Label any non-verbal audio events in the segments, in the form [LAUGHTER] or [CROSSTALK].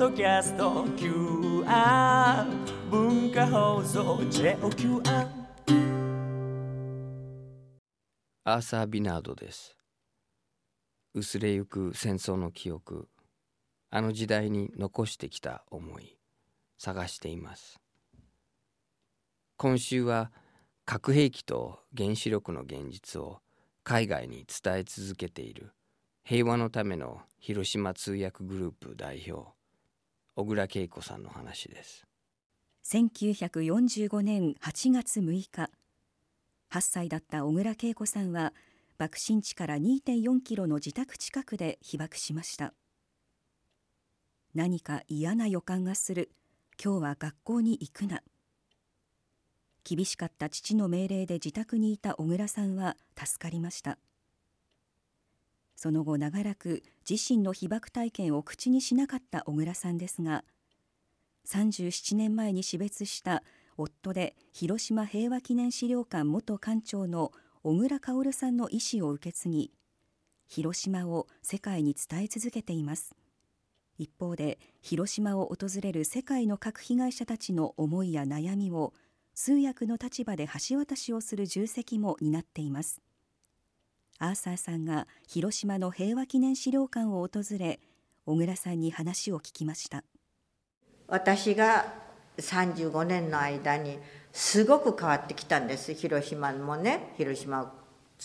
ドキャスト QR 文化放送 JOQR アーサー・ビナードです。薄れゆく戦争の記憶。あの時代に残してきた思い。探しています。今週は核兵器と原子力の現実を海外に伝え続けている平和のための広島通訳グループ代表小倉恵子さんの話です。1945年8月6日。8歳だった小倉恵子さんは爆心地から2.4キロの自宅近くで被爆しました。何か嫌な予感がする。今日は学校に行くな。厳しかった父の命令で自宅にいた小倉さんは助かりました。その後長らく自身の被爆体験を口にしなかった小倉さんですが37年前に死別した夫で広島平和記念資料館元館長の小倉薫さんの意思を受け継ぎ広島を世界に伝え続けています。一方で広島を訪れる世界の核被害者たちの思いや悩みを通訳の立場で橋渡しをする重責も担っています。アーサーさんが広島の平和記念資料館を訪れ小倉さんに話を聞きました。私が35年の間にすごく変わってきたんです。広島もね広島を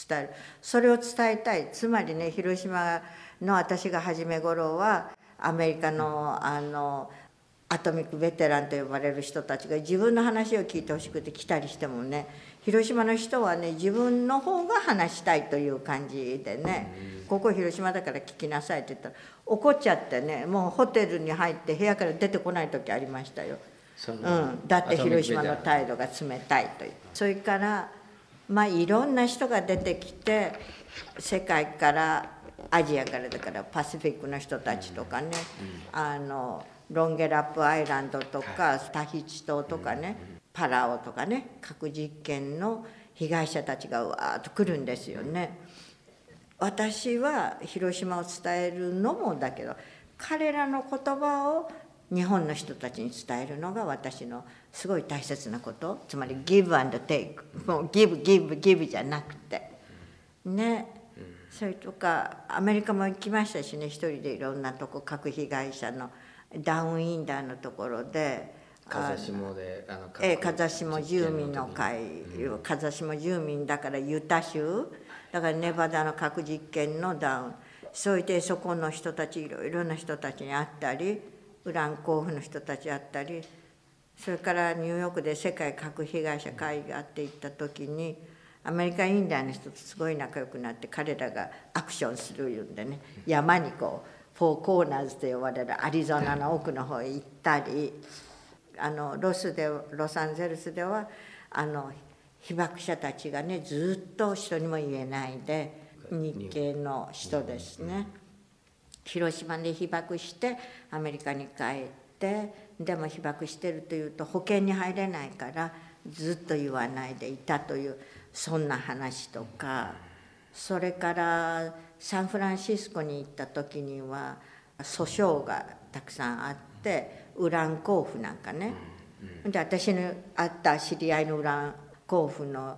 伝える。それを伝えたい。つまりね広島の私が初め頃はアメリカのあのアトミックベテランと呼ばれる人たちが自分の話を聞いてほしくて来たりしてもね広島の人はね自分の方が話したいという感じでね「ここ広島だから聞きなさい」って言ったら怒っちゃってねもうホテルに入って部屋から出てこない時ありましたよ。う。ん、だって広島の態度が冷たいという。それからまあいろんな人が出てきて世界からアジアからだからパシフィックの人たちとかね、あのロンゲラップアイランドとかタヒチ島とかねパラオとかね核実験の被害者たちがわーっと来るんですよね。私は広島を伝えるのもだけど彼らの言葉を日本の人たちに伝えるのが私のすごい大切なこと。つまり give and take もう give give give じゃなくて。ね。それとかアメリカも行きましたしね。一人でいろんなとこ核被害者のダウンインダーのところで。風下であのええ風下住民の会、うん、風下住民だからユタ州。だからネバダの核実験のダウン。それでそこの人たちいろいろな人たちに会ったりウラン候補の人たち会ったりそれからニューヨークで世界核被害者会議があって行った時にアメリカインダーの人とすごい仲良くなって彼らがアクションするいうんでね。山にこうフォーコーナーズと呼ばれるアリゾナの奥の方へ行ったりあのロスでロサンゼルスではあの被爆者たちがねずっと人にも言えないで日系の人ですね。広島で被爆してアメリカに帰ってでも被爆してるというと保険に入れないからずっと言わないでいたというそんな話とか。それからサンフランシスコに行った時には訴訟がたくさんあってウラン甲府なんかね、で私の会った知り合いのウラン甲府の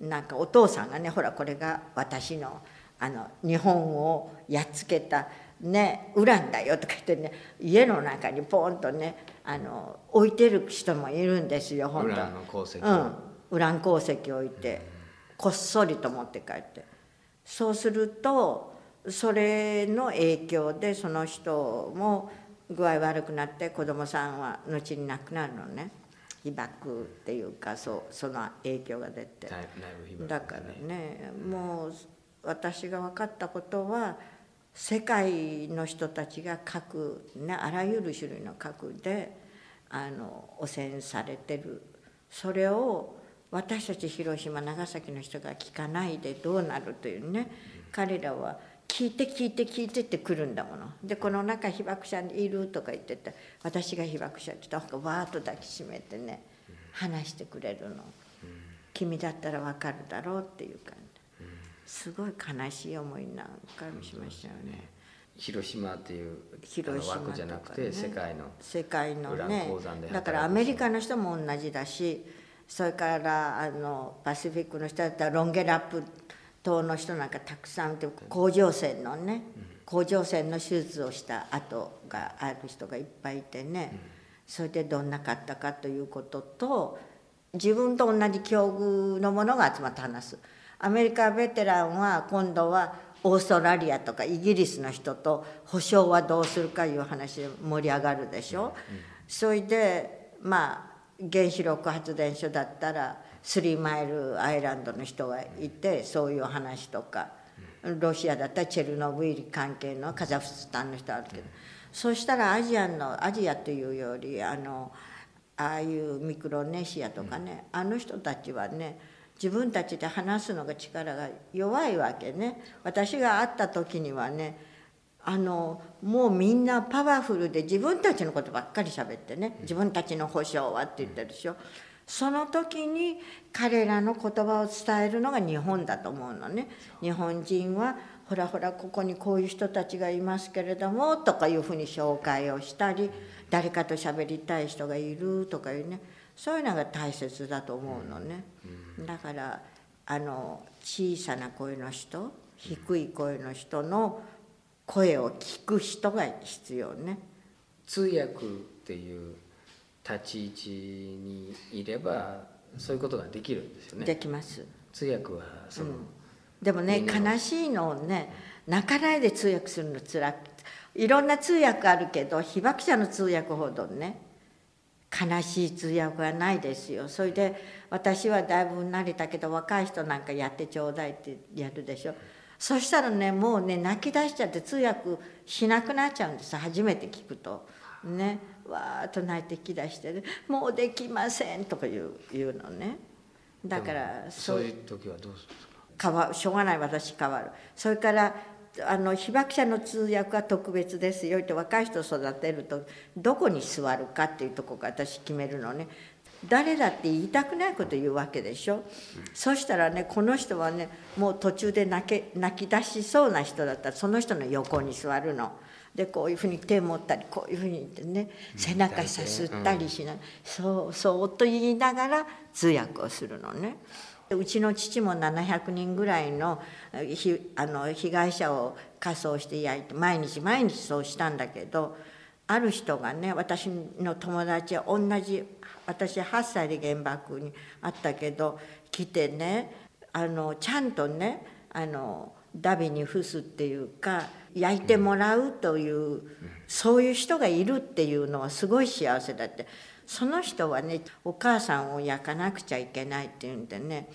なんかお父さんがねほらこれが私のあの日本をやっつけたねウランだよとか言ってね家の中にポンとねあの置いてる人もいるんですよ本当。ウランの鉱石、うん、ウラン鉱石置いてこっそりと持って帰って。そうするとそれの影響でその人も具合悪くなって子供さんは後に亡くなるのね。被爆っていうかそうその影響が出て。だからねもう私が分かったことは世界の人たちが核、ね、あらゆる種類の核であの汚染されてる。それを私たち広島長崎の人が聞かないでどうなるというね彼らは聞いて聞いて聞いてってくるんだもの。でこの中被爆者いるとか言ってて私が被爆者って言ったらわーっと抱きしめてね話してくれるの。君だったら分かるだろうっていう感じ。すごい悲しい思いなんかもしましたよね。広島っていう広島じゃなくて、世界の世界のね。だからアメリカの人も同じだしそれからあのパシフィックの人だったらロンゲラップ島の人なんかたくさんいて甲状腺のね甲状腺の手術をした跡がある人がいっぱいいてねそれでどんなかったかということと自分と同じ境遇のものが集まって話す。アメリカベテランは今度はオーストラリアとかイギリスの人と保証はどうするかいう話で盛り上がるでしょ、それでまあ原子力発電所だったらスリーマイルアイランドの人がいてそういう話とか。ロシアだったらチェルノブイリ関係のカザフスタンの人あるけど、そうしたらアジアのアジアというよりあのああいうミクロネシアとかね、あの人たちはね自分たちで話すのが力が弱いわけね。私が会った時にはねあのもうみんなパワフルで自分たちのことばっかり喋ってね。自分たちの保証はって言ってるでしょその時に彼らの言葉を伝えるのが日本だと思うのね。日本人はほらほらここにこういう人たちがいますけれどもとかいうふうに紹介をしたり誰かと喋りたい人がいるとかいうねそういうのが大切だと思うのね、だからあの小さな声の人低い声の人の声を聞く人が必要ね。通訳っていう立ち位置にいればそういうことができるんですよね。できます。通訳はその、でもね悲しいのをね泣かないで通訳するのつらくいろんな通訳あるけど被爆者の通訳ほどね悲しい通訳はないですよ。それで私はだいぶ慣れたけど若い人なんかやってちょうだいってやるでしょ。そしたらねもうね泣き出しちゃって通訳しなくなっちゃうんです。初めて聞くとねわーっと泣いてきだして、ね「もうできません」とか言う言うのね。だからそういう時はどうするんですか？変わしょうがない私変わる。それからあの被爆者の通訳は特別ですよって若い人を育てるとどこに座るかっていうとこが私決めるのね。誰だって言いたくないこと言うわけでしょ、そしたらねこの人はねもう途中で泣け泣き出しそうな人だった。らその人の横に座るの。でこういうふうに手持ったりこういうふうに言ってね背中さすったりしな、そうそうと言いながら通訳をするのね。うちの父も700人ぐらいのひあの被害者を火葬して焼いて毎日毎日そうしたんだけどある人がね私の友達は同じ私8歳で原爆にあったけど来てねあのちゃんとねあのダビに付すっていうか焼いてもらうというそういう人がいるっていうのはすごい幸せだって。その人はねお母さんを焼かなくちゃいけないっていうんでね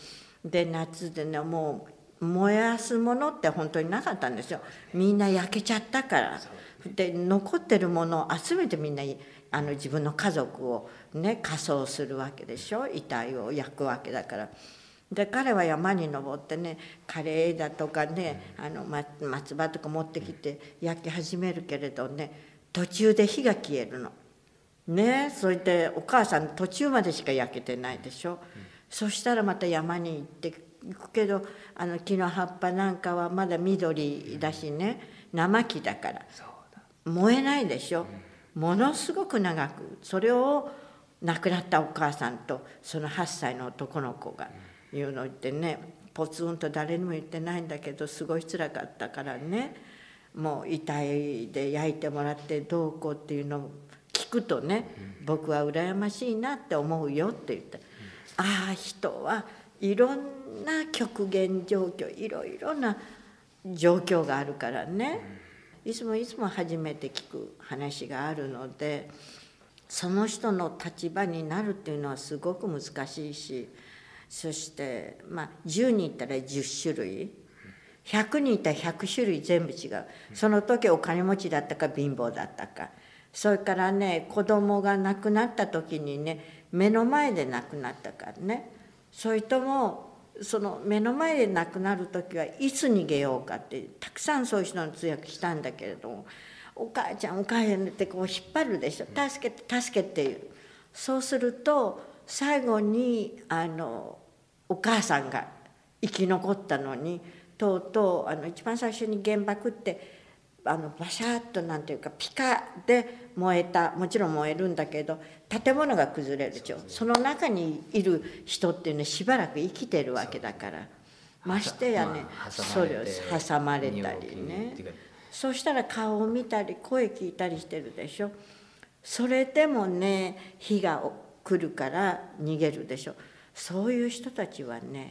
で夏でねもう燃やすものって本当になかったんですよ。みんな焼けちゃったから。で残ってるものを集めてみんなあの自分の家族をね火葬するわけでしょ。遺体を焼くわけだから。で彼は山に登ってねカレーだとかねあの松葉とか持ってきて焼き始めるけれどね途中で火が消えるの。ねそれでお母さん途中までしか焼けてないでしょ、うん、そしたらまた山に行って行くけどあの木の葉っぱなんかはまだ緑だしね生木だから。燃えないでしょ、うん、ものすごく長く。それを亡くなったお母さんとその8歳の男の子が言うの言ってねポツンと誰にも言ってないんだけどすごい辛かったからねもう遺体で焼いてもらってどうこうっていうのを聞くとね僕は羨ましいなって思うよって言ってああ人はいろんな極限状況いろいろな状況があるからねいつもいつも初めて聞く話があるのでその人の立場になるっていうのはすごく難しいしそしてまあ10人いたら10種類100人いたら100種類全部違う。その時お金持ちだったか貧乏だったか。それからね子供が亡くなった時にね目の前で亡くなったからね。それともその目の前で亡くなる時はいつ逃げようかってたくさんそういう人の通訳したんだけれども「お母ちゃんお母ちゃん」ってこう引っ張るでしょ「助けて助けて」いう。そうすると最後にあのお母さんが生き残ったのにとうとうあの一番最初に原爆ってあのバシャッとなんていうかピカで燃えたもちろん燃えるんだけど建物が崩れるでしょ。その中にいる人っていうのはしばらく生きてるわけだから。ましてやね、まあそれを挟まれたりね。そうしたら顔を見たり声聞いたりしてるでしょ。それでもね火が来るから逃げるでしょそういう人たちはね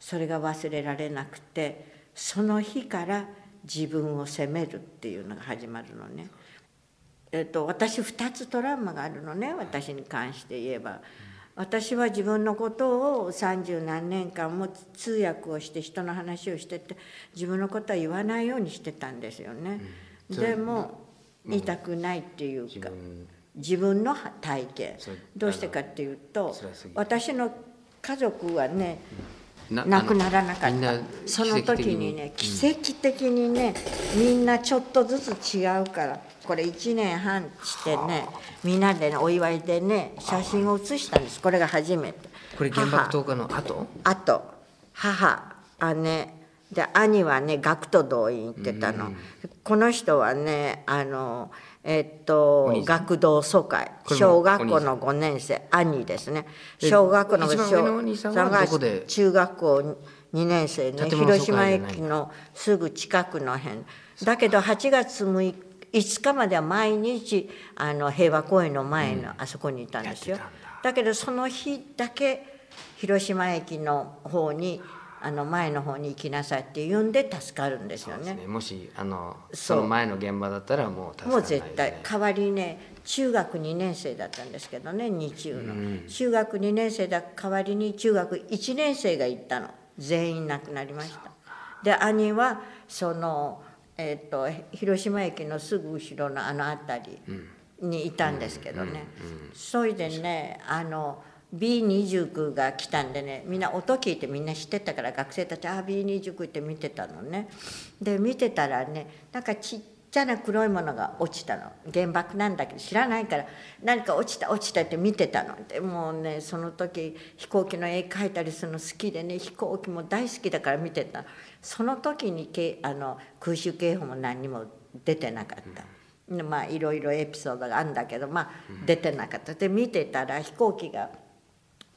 それが忘れられなくてその日から自分を責めるっていうのが始まるのね。えっと、私2つトラウマがあるのね私に関して言えば。私は自分のことを三十何年間も通訳をして人の話をしてて自分のことは言わないようにしてたんですよね。うんでも言いたくないっていうか自分の体験。それどうしてかっていうと私の家族はねな亡くならなかった。その時にね奇奇跡的にねみんなちょっとずつ違うからこれ1年半してねみんなでねお祝いでね写真を写したんです。これが初めて。これ原爆投下の後？あと母姉で兄はね学徒動員行ってたの、この人はねあのえっと学童疎開。小学校の5年生。兄ですね。で小学校の小どこで？中学校2年生ね。広島駅のすぐ近くの辺。だけど8月6日5日までは毎日あの平和公園の前のあそこにいたんですよ、やってたんだ。だけどその日だけ広島駅の方にあの前の方に行きなさいって言うんで助かるんですよね。ね。もしあのその前の現場だったらもう助かもう絶対代わりね中学2年生だったんですけどね日中の、うん。中学2年生だ代わりに中学1年生が行ったの。全員亡くなりました。で兄はその、えっと広島駅のすぐ後ろのあの辺りにいたんですけどね、それでねあの B29 が来たんでねみんな音聞いてみんな知ってたから学生たち「ああ B29」って見てたのね。で見てたらねなんかちっちゃな黒いものが落ちたの。原爆なんだけど知らないから何か落ちた落ちたって見てたの。でもうねその時飛行機の絵描いたりするの好きでね飛行機も大好きだから見てた。その時にけあの空襲警報も何にも出てなかった。でまあいろいろエピソードがあるんだけどまあ出てなかった。で見てたら飛行機が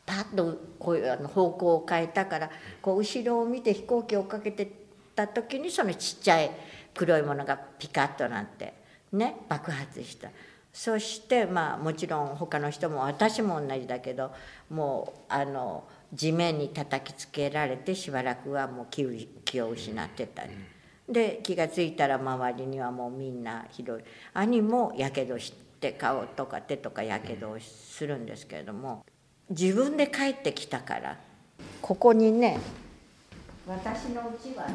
パッとこういうあの方向を変えたからこう後ろを見て飛行機を追っかけてた時にそのちっちゃい黒いものがピカッとなってね爆発したそしてまあもちろん他の人も私も同じだけどもうあの地面に叩きつけられてしばらくはもう気を気を失ってたり。で気が付いたら周りにはもうみんなひどい兄もやけどして顔とか手とかやけどをするんですけれども自分で帰ってきたから。ここにね私の家はね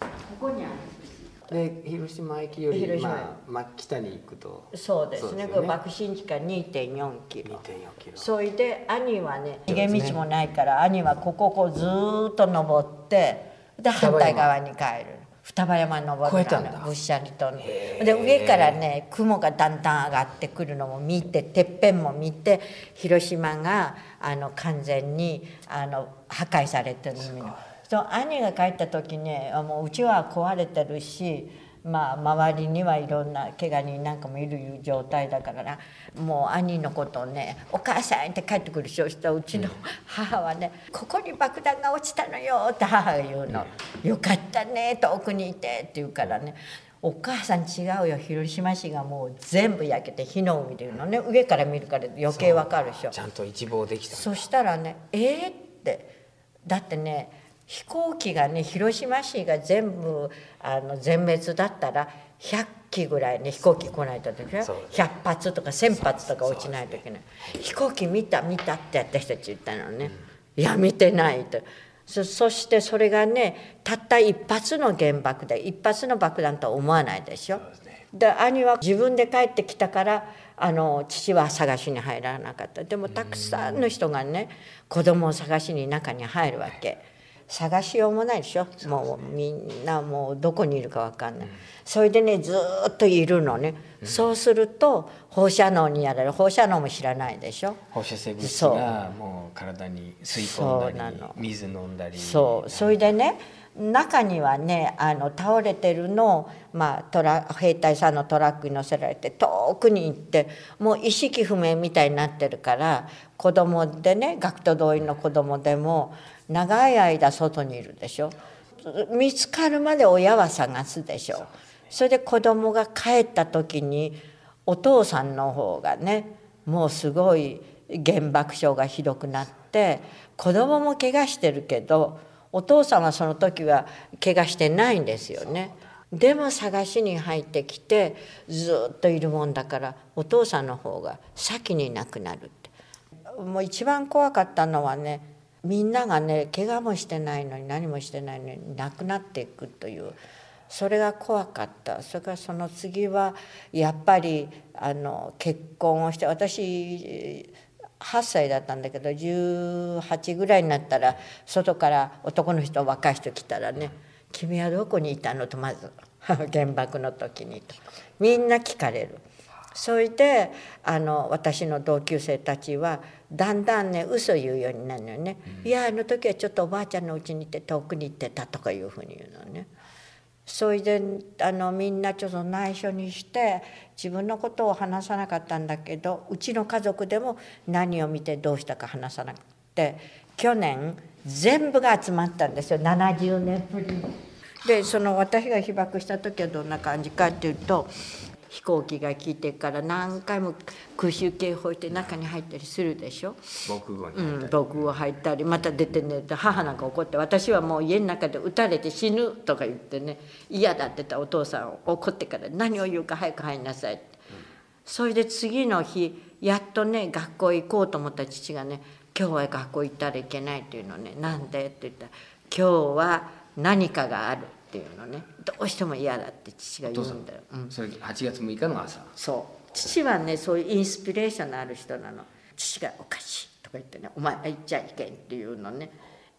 ここにあるんですで広島駅より広島。まあ真北に行くと。そうですね。ですよね。爆心地から2 4キロ。2.4キロ。それで兄はね逃げ道もないから兄はここをこうずーっと登ってで反対側に帰る双葉山登る越えたんだ。ぶっしゃりとねで上からね雲がだんだん上がってくるのも見ててっぺんも見て広島があの完全にあの破壊されてるのそう兄が帰った時ねあもううちは壊れてるしまあ周りにはいろんな怪我人なんかもいる状態だからな。もう兄のことをね「お母さん」って帰ってくるそうしたらうちの母はね「ここに爆弾が落ちたのよ」って母が言うの「よかったね遠くにいて」って言うからね。お母さん違うよ。広島市がもう全部焼けて火の海でいうのね。上から見るから余計わかるでしょ。ちゃんと一望できたそしたらね「えー?」って。だってね飛行機がね広島市が全部あの全滅だったら100機ぐらいね飛行機来ないとでしょ？そう100発とか1,000発とか落ちないといけない、飛行機見た見たって私たち言ったのね、いや見てないと。そそしてそれがねたった一発の原爆で一発の爆弾とは思わないでしょ？で兄は自分で帰ってきたからあの父は探しに入らなかった。でもたくさんの人がね子供を探しに中に入るわけ探しようもないでしょ。もうみんなもうどこにいるか分かんない、それでねずーっといるのね、そうすると放射能にやられる。放射能も知らないでしょ。放射性物質がもう体に吸い込んだり水飲んだりそう。それでね中にはねあの倒れてるのを、まあ、トラ兵隊さんのトラックに乗せられて遠くに行ってもう意識不明みたいになってるから子供でね学徒動員の子供でも長い間外にいるでしょ。見つかるまで親は探すでしょ。それで子供が帰った時にお父さんの方がねもうすごい原爆症がひどくなって子供も怪我してるけどお父さんはその時は怪我してないんですよね。でも探しに入ってきてずっといるもんだからお父さんの方が先に亡くなるって。もう一番怖かったのはねみんながね怪我もしてないのに何もしてないのに亡くなっていくというそれが怖かったそれからその次はやっぱりあの結婚をして私8歳だったんだけど18ぐらいになったら外から男の人若い人来たらね「君はどこにいたの?」とまず [LAUGHS] 原爆の時にとみんな聞かれる。それであの私の同級生たちはだんだんね嘘言うようになるのよね「いやあの時はちょっとおばあちゃんのうちに行って遠くに行ってた」とかいうふうに言うのね。それであのみんなちょっと内緒にして自分のことを話さなかったんだけどうちの家族でも何を見てどうしたか話さなくて去年全部が集まったんですよ70年ぶりに。でその私が被爆した時はどんな感じかっていうと飛行機が来てから何回も空襲警報して中に入ったりするでしょ？防空壕にうん、防空壕入ったりまた出てねって母なんか怒って私はもう家の中で撃たれて死ぬとか言ってね。嫌だって言ったお父さん怒ってから何を言うか早く入りなさいって、それで次の日やっとね学校行こうと思った父がね「今日は学校行ったらいけない」っていうのね「なんで?」って言ったら「今日は何かがある」っていうのね。どうしても嫌だって父が言うんだよ。うん。それ8月6日の朝。そう。父はねそういうインスピレーションのある人なの。父が「おかしい」とか言ってね「お前言っちゃいけん」っていうのね。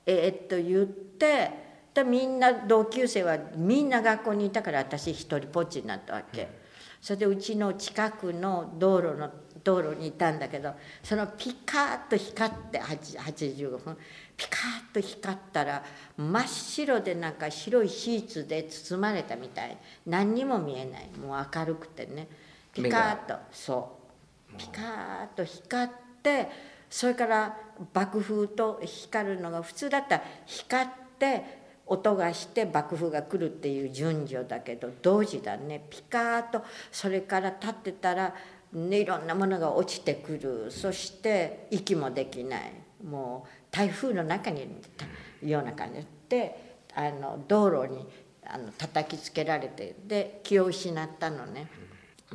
えーっと言ってでみんな同級生はみんな学校にいたから私一人ぽっちになったわけ、それでうちの近くの道路の道路にいたんだけどそのピカーッと光って8 85分ピカーッと光ったら真っ白でなんか白いシーツで包まれたみたい。何にも見えない。もう明るくてね。ピカーッと。そう。ピカーッと光ってそれから爆風と光るのが普通だったら光って音がして爆風が来るっていう順序だけど同時だね。ピカーッと。それから立ってたら、ね、いろんなものが落ちてくる。そして息もできない。もう台風の中にいるような感じであの道路にあの叩きつけられてで気を失ったのね。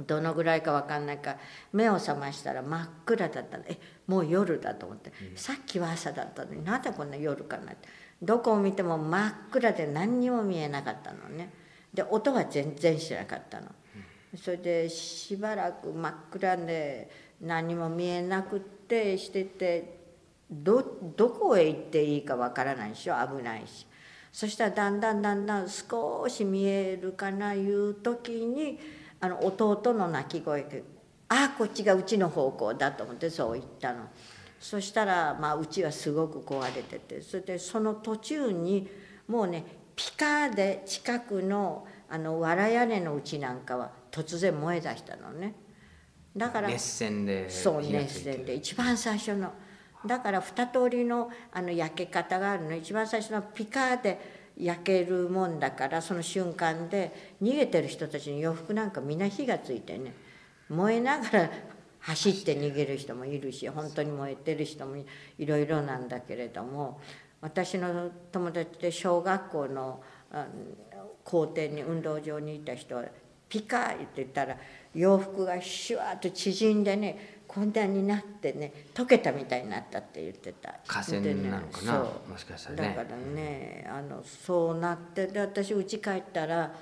どのぐらいか分かんないか目を覚ましたら真っ暗だったの。えもう夜だと思って、さっきは朝だったのになんでこんな夜かなって。どこを見ても真っ暗で何にも見えなかったのね。で音は全然しなかったの、それでしばらく真っ暗で何も見えなくってしててどどこへ行っていいか分からないでしょ？危ないし。そしたらだんだんだんだん少し見えるかないう時にあの弟の泣き声が「ああこっちがうちの方向だ」と思ってそう言ったの。そしたら、まあ、うちはすごく壊れてて。それでその途中にもうねピカーで近くのあの藁屋根のうちなんかは突然燃え出したのね。だから熱線でそう熱線で。一番最初のだから二通りのあの焼け方があるの。一番最初のピカーで焼けるもんだからその瞬間で逃げてる人たちの洋服なんかみんな火がついてね。燃えながら走って逃げる人もいるし本当に燃えてる人もいろいろなんだけれども私の友達で小学校の校庭に運動場にいた人はピカーって言ったら洋服がシュワーッと縮んでねこんなになってね溶けたみたいになったって言ってた。河川なのかな？そう。もしかしたらね。だからねあのそうなってで私家帰ったら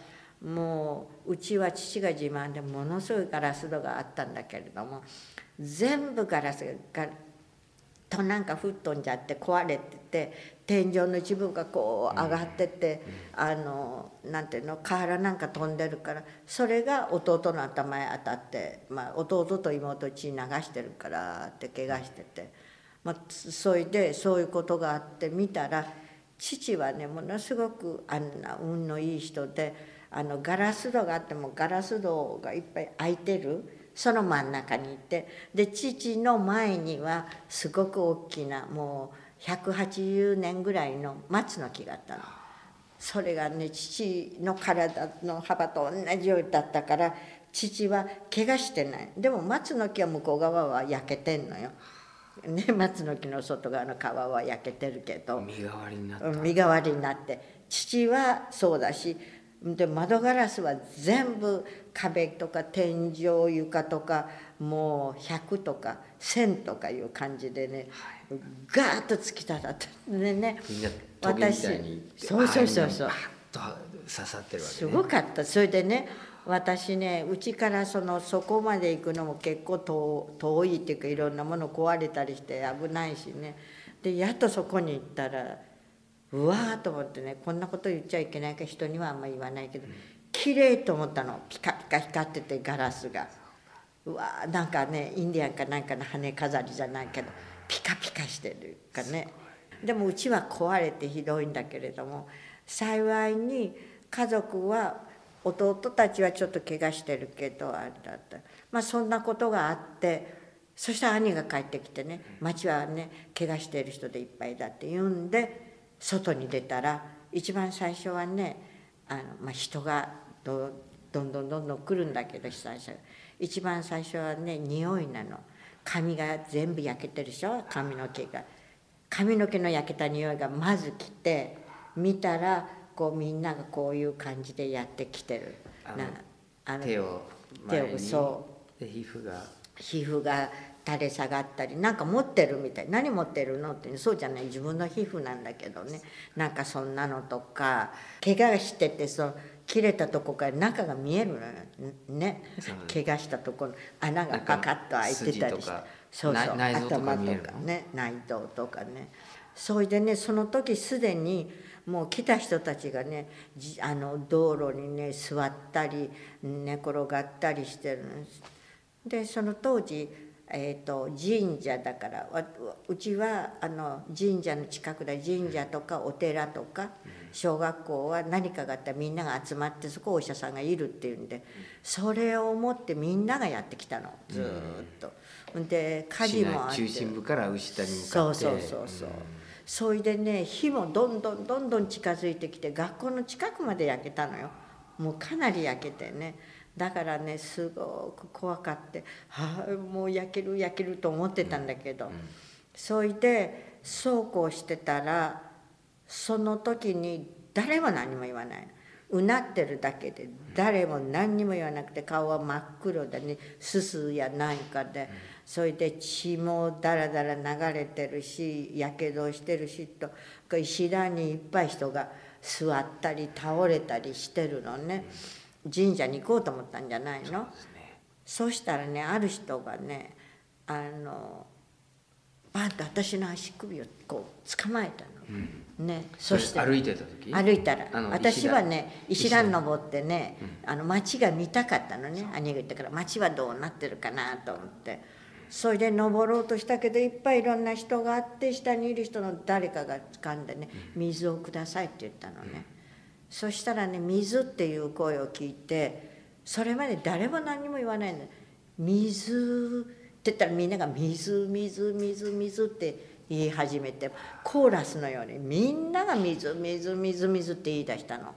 もううちは父が自慢でものすごいガラス戸があったんだけれども全部ガラスがとなんか吹っ飛んじゃって壊れてて天井の一部がこう上がってて、あのなんていうの瓦なんか飛んでるからそれが弟の頭へ当たって、まあ、弟と妹血流してるからって怪我してて、まあ、それでそういうことがあって見たら父はねものすごくあんな運のいい人であのガラス戸があってもガラス戸がいっぱい開いてるその真ん中にいてで父の前にはすごく大きなもう180年ぐらいの松の木があったの。それがね父の体の幅と同じようだったから父は怪我してないでも松の木は向こう側は焼けてんのよ。ね、松の木の外側の皮は焼けてるけど身代わりになった身代わりになって父はそうだしで窓ガラスは全部壁とか天井床とかもう100とか1000とかいう感じでね、ガーッと突き立たってでね。みんな飛びみたいにそうそうそうそう。バーッと刺さってるわけすねごかった。それでね私ねうちからそのそこまで行くのも結構遠遠いっていうかいろんなもの壊れたりして危ないしね。でやっとそこに行ったらうわーと思ってねこんなこと言っちゃいけないか人にはあんまり言わないけど綺麗と思ったの。ピカピカ光っててガラスが。うわーなんかねインディアンかなんかの羽飾りじゃないけどピカピカしてるかね。でもうちは壊れてひどいんだけれども幸いに家族は弟たちはちょっと怪我してるけどあれだった。まあそんなことがあってそしたら兄が帰ってきてね町はね怪我してる人でいっぱいだって言うんで外に出たら一番最初はねあの、まあ、人がどどんどんどんどん来るんだけど被災者が一番最初はね匂いなの。髪が全部焼けてるでしょ？髪の毛が。髪の毛の焼けた匂いがまず来て見たらこうみんながこういう感じでやってきてる。なあの手を手前にをそで皮膚が。皮膚が垂れ下がったりなんか持ってるみたい何持ってるのってそうじゃない自分の皮膚なんだけどね。なんかそんなのとか怪我しててそう切れたとこから中が見えるのよね。怪我したところ穴がパカッと開いてたりしてそうそう内内臓とか頭とかね内臓とかね。それでねその時すでにもう来た人たちがねじあの道路にね座ったり寝転がったりしてるんですでその当時、えー、と神社だからわうちはあの神社の近くで神社とかお寺とか小学校は何かがあったらみんなが集まってそこお医者さんがいるっていうんでそれを思ってみんながやってきたの。ずーっと。で火事市もあって。内中心部から牛田に向かって。そうそうそうそう、それでね火もどんどんどんどん近づいてきて学校の近くまで焼けたのよ。もうかなり焼けてねだからねすごく怖かってはあもう焼ける焼けると思ってたんだけど、それでそうこうしてたらその時に誰も何も言わない。のうなってるだけで誰も何にも言わなくて顔は真っ黒でねすすやなんかでそれで血もだらだら流れてるしやけどしてるしと石段にいっぱい人が座ったり倒れたりしてるのね神社に行こうと思ったんじゃないの？そうしたらねある人がねあのバンと私の足首をこう捕まえたの、ねそして歩いてた時？歩いたら私はね石段。石段登ってね、あの街が見たかったのね兄が言ったから街はどうなってるかなと思って。それで登ろうとしたけどいっぱいいろんな人があって下にいる人の誰かが掴んでね「水をください」って言ったのね、そしたらね「水」っていう声を聞いてそれまで誰も何も言わないの「水」って言ったらみんなが「水水水水」って言い始めてコーラスのようにみんなが水水水水って言い出したの。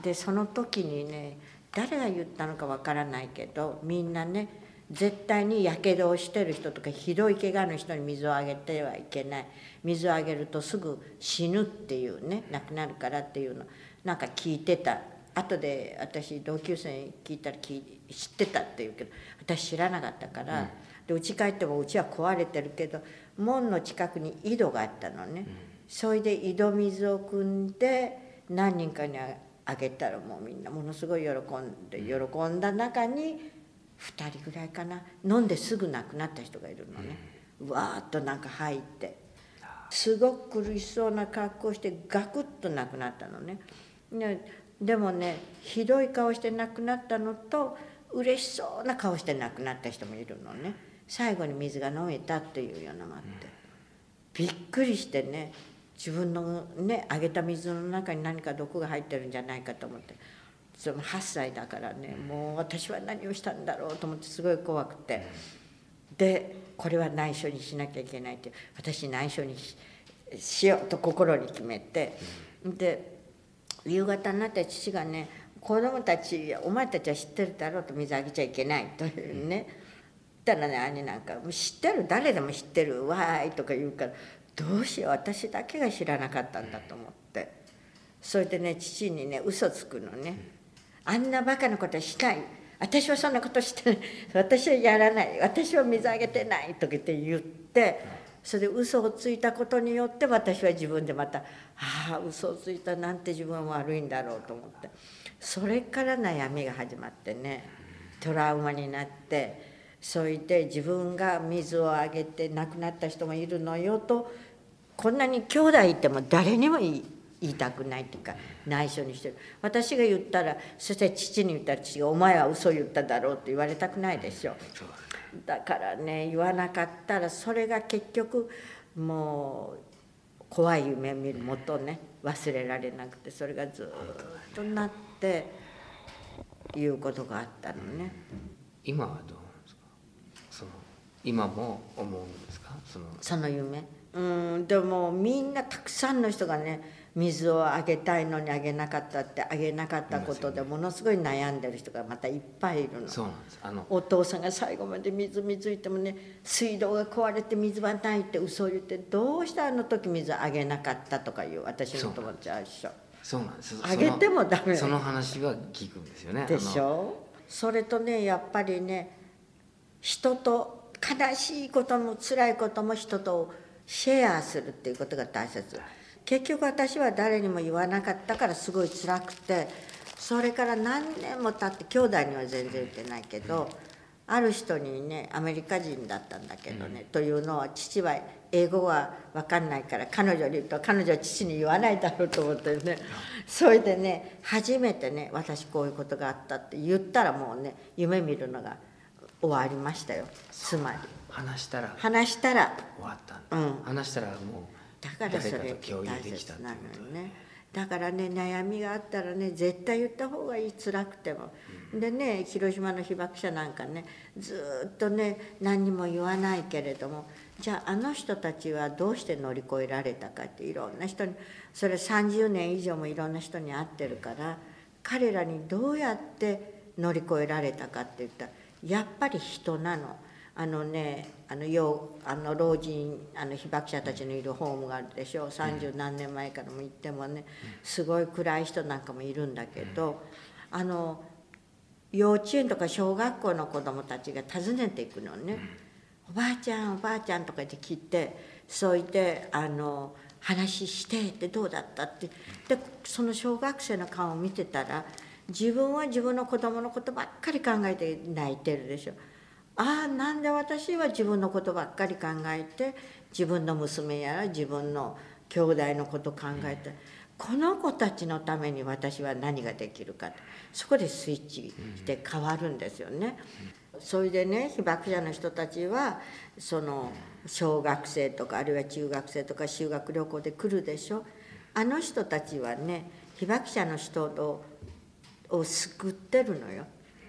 でその時にね誰が言ったのかわからないけどみんなね絶対にやけどをしてる人とかひどい怪我の人に水をあげてはいけない。水をあげるとすぐ死ぬっていうね亡くなるからっていうの。なんか聞いてた。後で私同級生に聞いたら聞い知ってたって言うけど私知らなかったから、で家帰ってもうちは壊れてるけど門の近くに井戸があったのね、それで井戸水を汲んで何人かにああげたらもうみんなものすごい喜んで喜んだ中に2人ぐらいかな。飲んですぐ亡くなった人がいるのね、うわーっとなんか入って。すごく苦しそうな格好してガクッと亡くなったのねねでもねひどい顔して亡くなったのと嬉しそうな顔して亡くなった人もいるのね。最後に水が飲めたっていうようなのがあって。びっくりしてね自分のねあげた水の中に何か毒が入ってるんじゃないかと思って。その8歳だからねもう私は何をしたんだろうと思ってすごい怖くて。でこれは内緒にしなきゃいけないって私内緒にししようと心に決めて。で夕方になって父がね子供たちお前たちは知ってるだろうと水あげちゃいけないというね、ったらね兄なんか「知ってる誰でも知ってるわーい」とか言うからどうしよう私だけが知らなかったんだと思って。それでね父にね嘘つくのね。あんなバカなことはしない。私はそんなことしてない。私はやらない。私は水あげてないとかって言ってそれで嘘をついたことによって私は自分でまた「ああ嘘をついたなんて自分は悪いんだろう」と思って。それから悩みが始まってねトラウマになってそいで自分が水をあげて亡くなった人もいるのよとこんなに兄弟いても誰にも言いたくないっていうか内緒にしてる。私が言ったらそして父に言ったら父が「お前は嘘言っただろう」って言われたくないでしょ。うだからね言わなかったらそれが結局もう怖い夢見るもとね忘れられなくてそれがずっとなっていうことがあったのね。今はどうその今も思うんですか？そのその夢？うんでもみんなたくさんの人がね水をあげたいのにあげなかったってあげなかったことでものすごい悩んでる人がまたいっぱいいるの。そうなんです。あのお父さんが最後まで水水いてもね水道が壊れて水はないって嘘を言ってどうしてあの時水あげなかったとかいう私の友達は一緒。そうなんです。あげてもダメ。その話は聞くんですよね。でしょ？それとねやっぱりね人と悲しいことも辛いことも人とシェアするっていうことが大切結局私は誰にも言わなかったからすごい辛くてそれから何年も経って兄弟には全然言ってないけどある人にねアメリカ人だったんだけどね、というのは父は英語は分かんないから彼女に言うと彼女は父に言わないだろうと思ってねそれでね初めてね私こういうことがあったって言ったらもうね夢見るのが終わりましたよ。つまり。話したら。話したら。終わったうん。話したらもうだからそれ大切なのよね。だからね悩みがあったらね絶対言った方がいい。辛くても、でね広島の被爆者なんかねずっとね何にも言わないけれどもじゃああの人たちはどうして乗り越えられたかっていろんな人にそれ30年以上もいろんな人に会ってるから彼らにどうやって乗り越えられたかって言ったらやっぱり人なの。あのねあのよあの老人あの被爆者たちのいるホームがあるでしょ三十何年前からも行ってもねすごい暗い人なんかもいるんだけどあの幼稚園とか小学校の子どもたちが訪ねていくのね「おばあちゃんおばあちゃん」とかって聞いてそう言ってあの話してってどうだったって。でその小学生の顔を見てたら自分は自分の子供のことばっかり考えて泣いてるでしょ。ああなんで私は自分のことばっかり考えて自分の娘やら自分の兄弟のこと考えてこの子たちのために私は何ができるかそこでスイッチして変わるんですよね。それでね被爆者の人たちはその小学生とかあるいは中学生とか修学旅行で来るでしょ。あの人たちはね被爆者の人をを救ってるのよ。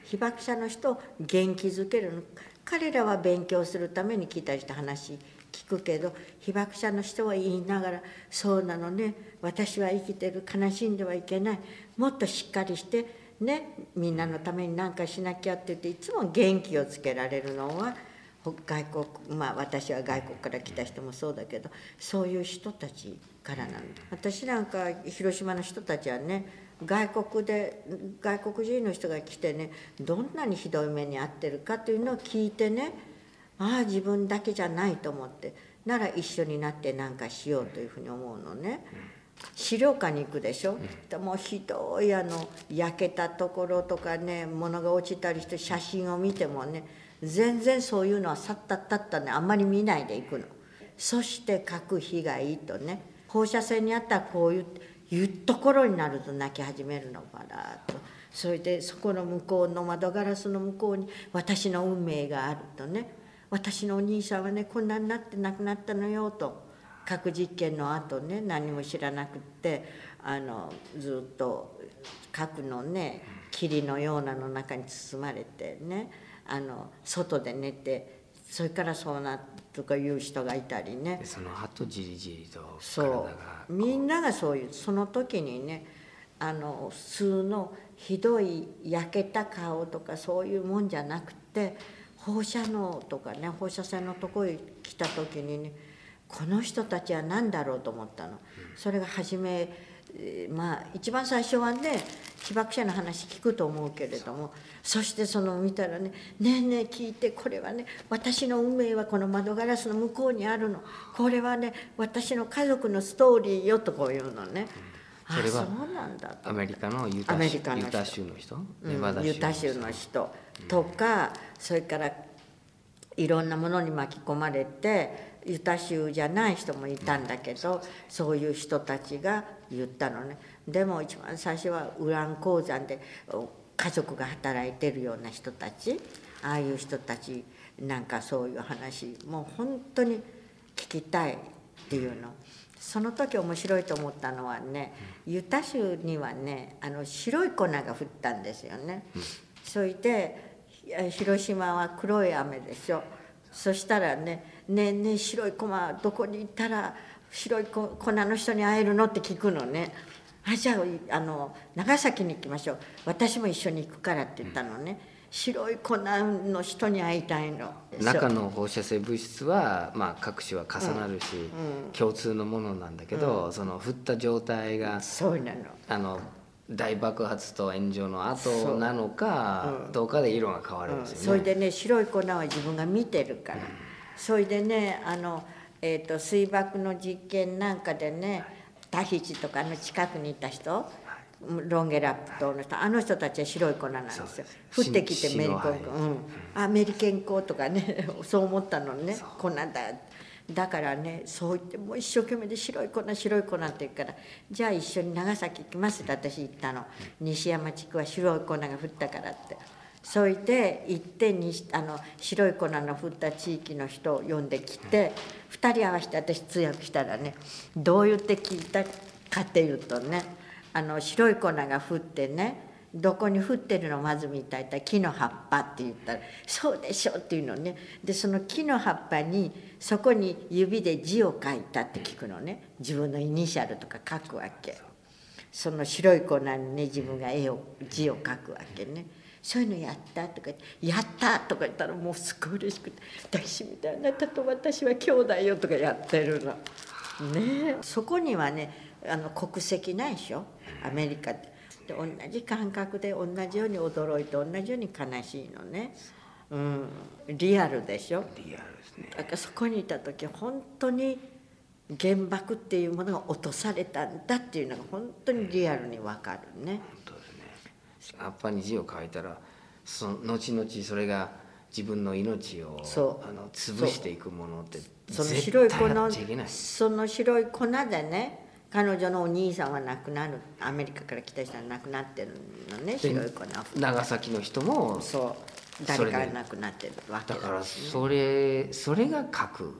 被爆者の人を元気づけるの。彼らは勉強するために聞いたりした話。聞くけど被爆者の人は言いながら「そうなのね。私は生きてる悲しんではいけない。もっとしっかりしてね。みんなのために何かしなきゃ」って言っていつも元気をつけられるのは外国まあ私は外国から来た人もそうだけどそういう人たちからなんだ。私なんか広島の人たちはね外国で外国人の人が来てねどんなにひどい目に遭ってるかというのを聞いてねああ自分だけじゃないと思ってなら一緒になって何かしようというふうに思うのね。資料館に行くでしょ、でもひどいあの焼けたところとかね物が落ちたりして写真を見てもね全然そういうのはさったったったねあんまり見ないで行くの。そして核被害とね。放射線にあったらこういういうところになると泣き始めるのバラッと。それでそこの向こうの窓ガラスの向こうに私の運命があるとね。私のお兄さんはねこんなになって亡くなったのよと。核実験の後ね何も知らなくってあのずっと核のね霧のようなの中に包まれてねあの外で寝てそれからそうなとかいう人がいたりね。でその後じりじりと体そがう。みんながそういうその時にねあの普通のひどい焼けた顔とかそういうもんじゃなくて放射能とかね放射線のとこへ来た時にねこの人たちは何だろうと思ったの。それが初めえーまあ一番最初はね被爆者の話聞くと思うけれどもそしてその見たらね「ねえねえ聞いてこれはね私の運命はこの窓ガラスの向こうにあるの。これはね私の家族のストーリーよ」とこういうのね。あそれはそうなんだと。アメリカのユタ州の人。州の人、うん。ユタ州の人。とか、それからいろんなものに巻き込まれてユタ州じゃない人もいたんだけど、そういう人たちが言ったのねでも一番最初はウラン鉱山でお家族が働いてるような人たちああいう人たちなんかそういう話もう本当に聞きたいっていうの。その時面白いと思ったのはねユタ州にはねあの白い粉が降ったんですよね。それでえ広島は黒い雨でしょそしたらね「ねえねえ白い粉はどこに行ったら白い粉粉の人に会えるの?」って聞くのね。あじゃああの長崎に行きましょう。私も一緒に行くからって言ったのね、白い粉の人に会いたいの。中の放射性物質は、まあ、各種は重なるし、共通のものなんだけど、その降った状態がそうなの。あの大爆発と炎上のそう。後なのか、どうかで色が変わるんですそよね。れでね白い粉は自分が見てるから、それでねあの、えー、と水爆の実験なんかでねタヒチとかの近くにいた人ロンゲラップ島の人あの人たちは白い粉なんですよ。降ってきてしメリコン、白い。うん、あメリケン粉とかね [LAUGHS] そう思ったのね。粉だ。だからねそう言ってもう一生懸命で白い粉白い粉って言うからじゃあ一緒に長崎行きますって私言ったの。西山地区は白い粉が降ったからってそれで行ってにあの白い粉の降った地域の人を呼んできて2人合わせて私通訳したらねどう言って聞いたかっていうとねあの白い粉が降ってねどこに降ってるのまず見たい木の葉っぱって言ったら「そうでしょ」っていうのね。でその木の葉っぱにそこに指で字を書いたって聞くのね。自分のイニシャルとか書くわけ。その白い粉にね自分が絵を字を書くわけね。そういうのやったとか言って「やった!」とか言ったらもうすごい嬉しくて「大志みたいなあなたと私は兄弟よ」とかやってるの。ねえそこにはねあの国籍ないでしょ？アメリカって。で同じ感覚で同じように驚いて同じように悲しいのね、うん、リアルでしょ？リアルですね。だからそこにいた時本当に原爆っていうものが落とされたんだっていうのが本当にリアルに分かるね。葉っぱに字を書いたら、その後々それが自分の命をそう。あの潰していくものってその白い粉。その白い粉でね彼女のお兄さんは亡くなるアメリカから来た人は亡くなってるのね白い粉を長崎の人もそう。誰かが亡くなってるわけだからそれそれが核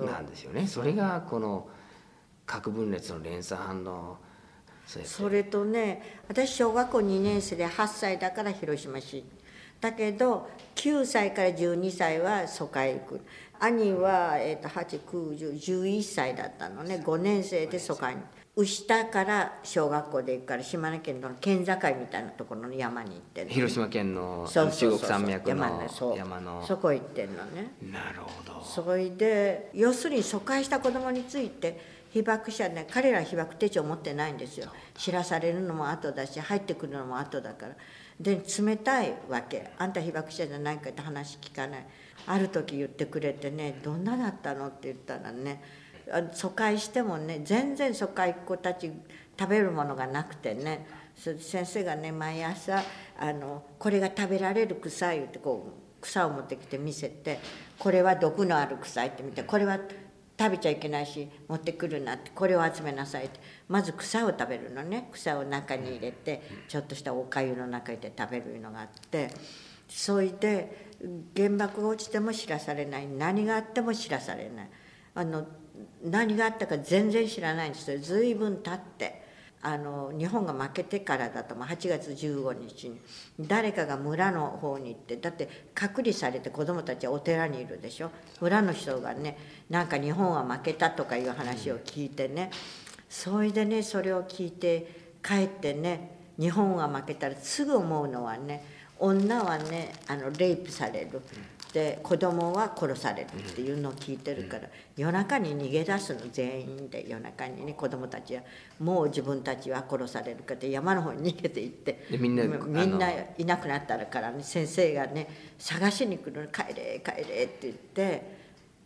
なんですよね。それがこの核分裂の連鎖反応それとね私小学校2年生で8歳だから広島市。だけど9歳から12歳は疎開行く兄は、えー、と891歳だったのね。5年生で疎開。に牛田から小学校で行くから島根県との県境みたいなところの山に行ってんの広島県の中国山脈の山の。そこ行ってんのね。なるほど。それで要するに疎開した子供について被爆者ね彼ら被爆手帳持ってないんですよ。知らされるのも後だし入ってくるのも後だから。で冷たいわけ。あんた被爆者じゃないかって話聞かない。ある時言ってくれてねどんなだったのって言ったらねあ疎開してもね全然疎開っ子たち食べるものがなくてね先生がね毎朝あのこれが食べられる草言ってこう草を持ってきて見せてこれは毒のある草って見てこれは食べちゃいけないし持ってくるなってこれを集めなさいって。まず草を食べるのね。草を中に入れてちょっとしたおかゆの中に入れて食べるのがあって。そいで原爆が落ちても知らされない。何があっても知らされない。あの何があったか全然知らないんですよ。随分経って。あの日本が負けてからだと8月15日に誰かが村の方に行ってだって隔離されて子供たちはお寺にいるでしょ？村の人がねなんか日本は負けたとかいう話を聞いてねそれでねそれを聞いて帰ってね日本が負けたらすぐ思うのはね女はねあのレイプされる。で子供は殺されるっていうのを聞いてるから夜中に逃げ出すの全員で夜中にね子供たちはもう自分たちは殺されるから山の方に逃げていってでみんなみんないなくなったからね先生がね探しに来るの「帰れ帰れ」って言って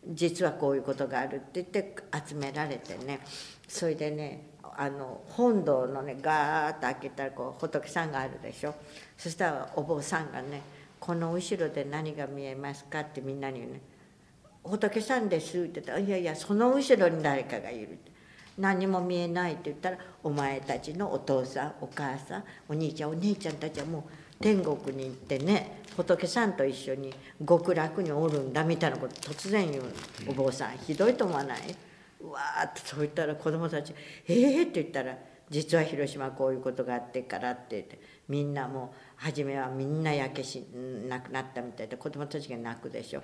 実はこういうことがあるって言って集められてねそれでねあの本堂のねガーッと開けたらこう仏さんがあるでしょ。そしたらお坊さんがねこの後ろで何が見えますか?」ってみんなに言うね「仏さんです」って言ったら「いやいやその後ろに誰かがいる」って「何も見えない」って言ったら「お前たちのお父さんお母さんお兄ちゃんお姉ちゃんたちはもう天国に行ってね仏さんと一緒に極楽におるんだ」みたいなこと突然言うお坊さんひどいと思わない？うわーってそう言ったら子供たち「ええー」って言ったら「実は広島こういうことがあってから」って言って。みんなもう初めはみんな焼けしなくなったみたいで子供たちが泣くでしょ。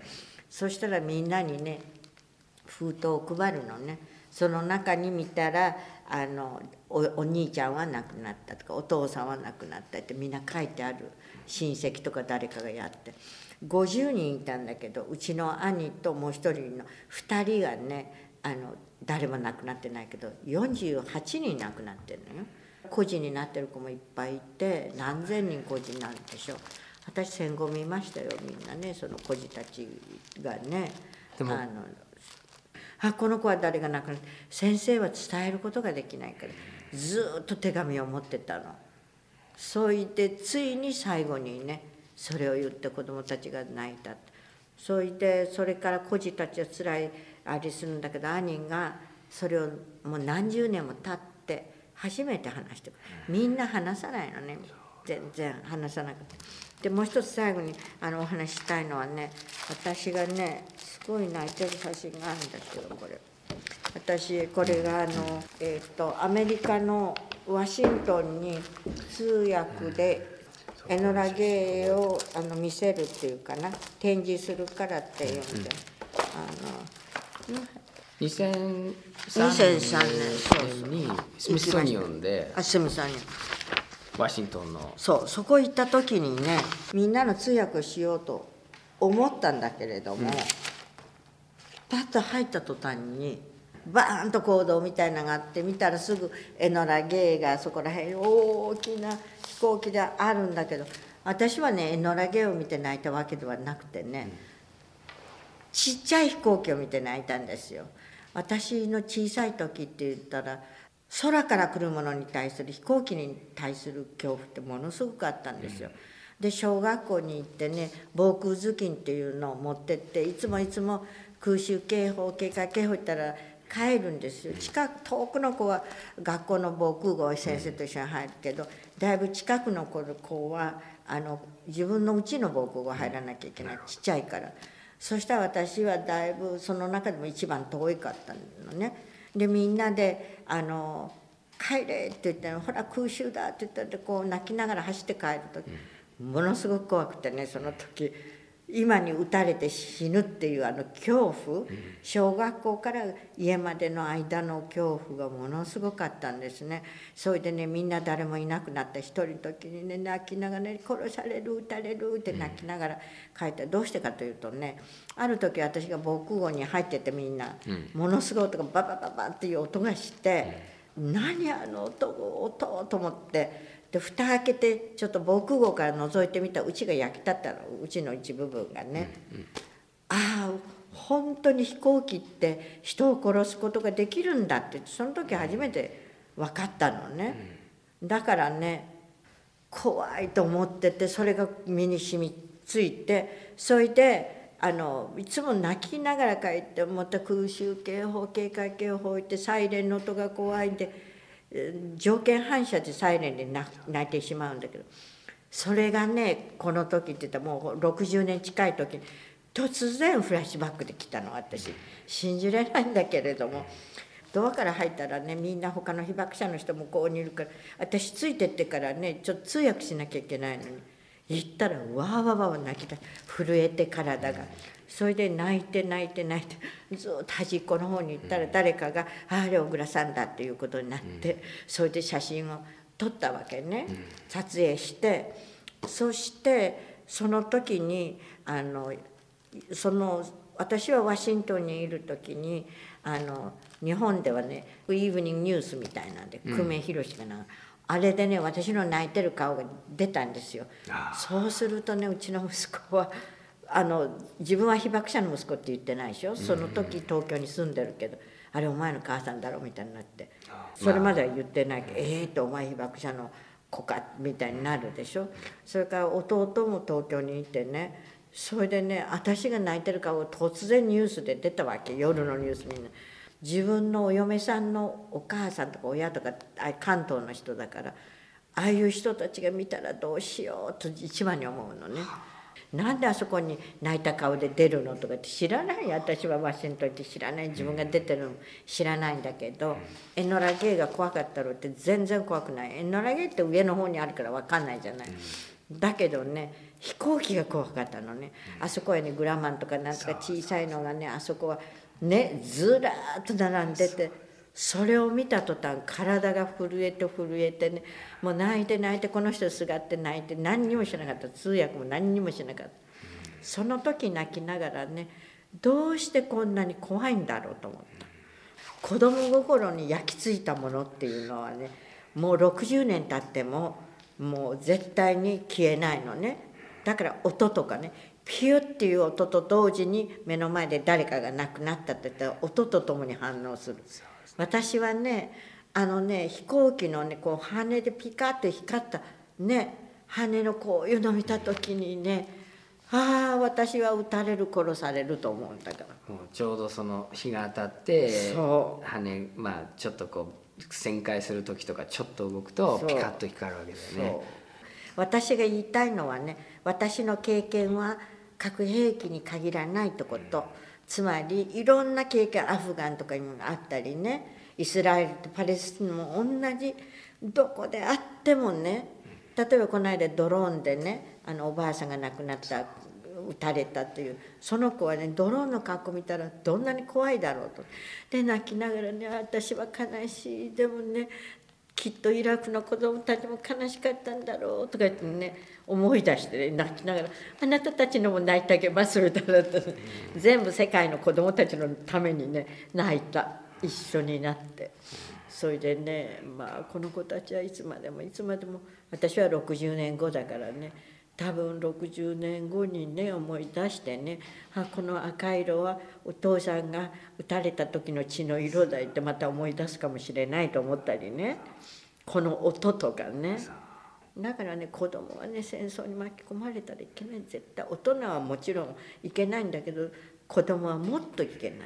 そしたらみんなにね封筒を配るのね。その中に見たらあのお兄ちゃんは亡くなったとかお父さんは亡くなったってみんな書いてある。親戚とか誰かがやって。50人いたんだけどうちの兄ともう一人の2人がねあの誰も亡くなってないけど48人亡くなってるのよ。孤児になってる子もいっぱいいて何千人孤児なんでしょう。私戦後見ましたよみんなねその孤児たちがね。あのあこの子は誰が亡くなって先生は伝えることができないからずっと手紙を持ってたの。そう言ってついに最後にねそれを言って子どもたちが泣いた。そう言ってそれから孤児たちはつらいありするんだけど兄がそれをもう何十年も経って初めて話してみんな話さないのね。全然話さなくて。でもう一つ最後にあのお話ししたいのはね私がねすごい泣いてる写真があるんですけどこれ。私これがあの、えー、とアメリカのワシントンに通訳でエノラゲーをあの見せるっていうかな。展示するからっていうん。で、あの2003 2003年にスミソニオンであすみさんにワシントンのそうそこ行った時にねみんなの通訳をしようと思ったんだけれども、パッと入った途端にバーンと行動みたいなのがあって見たらすぐエノラ・ゲイがそこら辺に大きな飛行機であるんだけど私はねエノラ・ゲイを見て泣いたわけではなくてね、ちっちゃい飛行機を見て泣いたんですよ。私の小さい時って言ったら空から来るものに対する飛行機に対する恐怖ってものすごくあったんですよ。で小学校に行ってね防空頭巾っていうのを持ってっていつもいつも空襲警報警戒警報言ったら帰るんですよ。近く遠くの子は学校の防空壕へ先生と一緒に入るけどだいぶ近くの子はあの自分のうちの防空壕入らなきゃいけない。ちっちゃいからそしたら私はだいぶその中でも一番遠いかったのね。でみんなであの「帰れ」って言って「ほら空襲だ」って言ったらこう泣きながら走って帰る時。ものすごく怖くてねその時今に撃たれて死ぬっていうあの恐怖小学校から家までの間の恐怖がものすごかったんですね。それでねみんな誰もいなくなった。一人の時にね泣きながらね「殺される撃たれる」って泣きながら帰ったどうしてかというとねある時私が防空壕に入っててみんなものすごい音がババババっていう音がして「何あの音音」と思って。で蓋開けてちょっと防空壕から覗いてみたらうちが焼き立ったのうちの一部分がね、ああ本当に飛行機って人を殺すことができるんだってその時初めて分かったのね、だからね怖いと思っててそれが身に染みついてそれであのいつも泣きながら帰ってまた空襲警報警戒警報言ってサイレンの音が怖いんで。条件反射でサイレンで泣いてしまうんだけど。それがねこの時って言ったらもう60年近い時突然フラッシュバックで来たの私。信じれないんだけれども。ドアから入ったらねみんな他の被爆者の人もこうにいるから私ついてってからねちょっと通訳しなきゃいけないのに。行ったらわーわーわー泣きた震えて体が。それで泣いて泣いて泣いてずっと端っこの方に行ったら誰かが「ああれ小倉さんだ」っていうことになってそれで写真を撮ったわけね。撮影してそしてその時にあのその私はワシントンにいる時にあの日本ではねイーブニングニュースみたいなんで久米宏かな、あれでね私の泣いてる顔が出たんですよ。そうするとねうちの息子はあの自分は被爆者の息子って言ってないでしょ？その時東京に住んでるけど、あれお前の母さんだろ？みたいになって。それまでは言ってないけど、ええー、とお前被爆者の子かみたいになるでしょ？それから弟も東京にいてねそれでね私が泣いてる顔突然ニュースで出たわけ夜のニュースみんな。自分のお嫁さんのお母さんとか親とか関東の人だからああいう人たちが見たらどうしようと一番に思うのね。なんであそこに泣いた顔で出るの？とかって知らない。私はワシントンって知らない。自分が出てるの知らないんだけどエノラ・ゲイが怖かったろって全然怖くないエノラ・ゲイって上の方にあるから分かんないじゃない。だけどね飛行機が怖かったのね。あそこへねグラマンとかなんとか小さいのがねあそこはねずらーっと並んでてそれを見た途端体が震えて震えてねもう泣いて泣いてこの人すがって泣いて何にもしなかった。通訳も何にもしなかった。その時泣きながらねどうしてこんなに怖いんだろうと思った。子供心に焼き付いたものっていうのはねもう60年経ってももう絶対に消えないのね。だから音とかねピュッっていう音と同時に目の前で誰かが亡くなったって言ったら音とともに反応するんですよ。私はねあのね飛行機のねこう羽でピカッと光ったね羽のこういうの見た時にねああ私は撃たれる殺されると思うんだから。もうちょうどその日が当たって羽まあちょっとこう旋回する時とかちょっと動くとピカッと光るわけだよね。私が言いたいのはね私の経験は核兵器に限らないってことつまりいろんな経験アフガンとかにもあったりね。イスラエルとパレスチナも同じ。どこであってもね例えばこの間ドローンでねあのおばあさんが亡くなった撃たれたっていうその子はねドローンの格好見たらどんなに怖いだろうと。で泣きながらね私は悲しい。でもねきっとイラクの子供たちも悲しかったんだろうとか言ってね思い出して、ね、泣きながら「あなたたちのも泣いてあげます」みたいな全部世界の子供たちのためにね泣いた。一緒になって。それでねまあこの子たちはいつまでもいつまでも私は60年後だからね多分60年後にね思い出してねあこの赤色はお父さんが撃たれた時の血の色だってまた思い出すかもしれないと思ったりね。この音とかね。だからね子供はね戦争に巻き込まれたらいけない。絶対大人はもちろんいけないんだけど子供はもっといけない。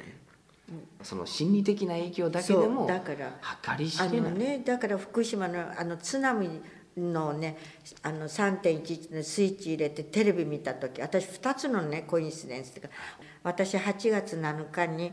その心理的な影響だけでもだから計り知れない、ね、だから福島のあの津波のねあの3.11のスイッチ入れてテレビ見た時私2つのねコインシデンスというか私8月7日に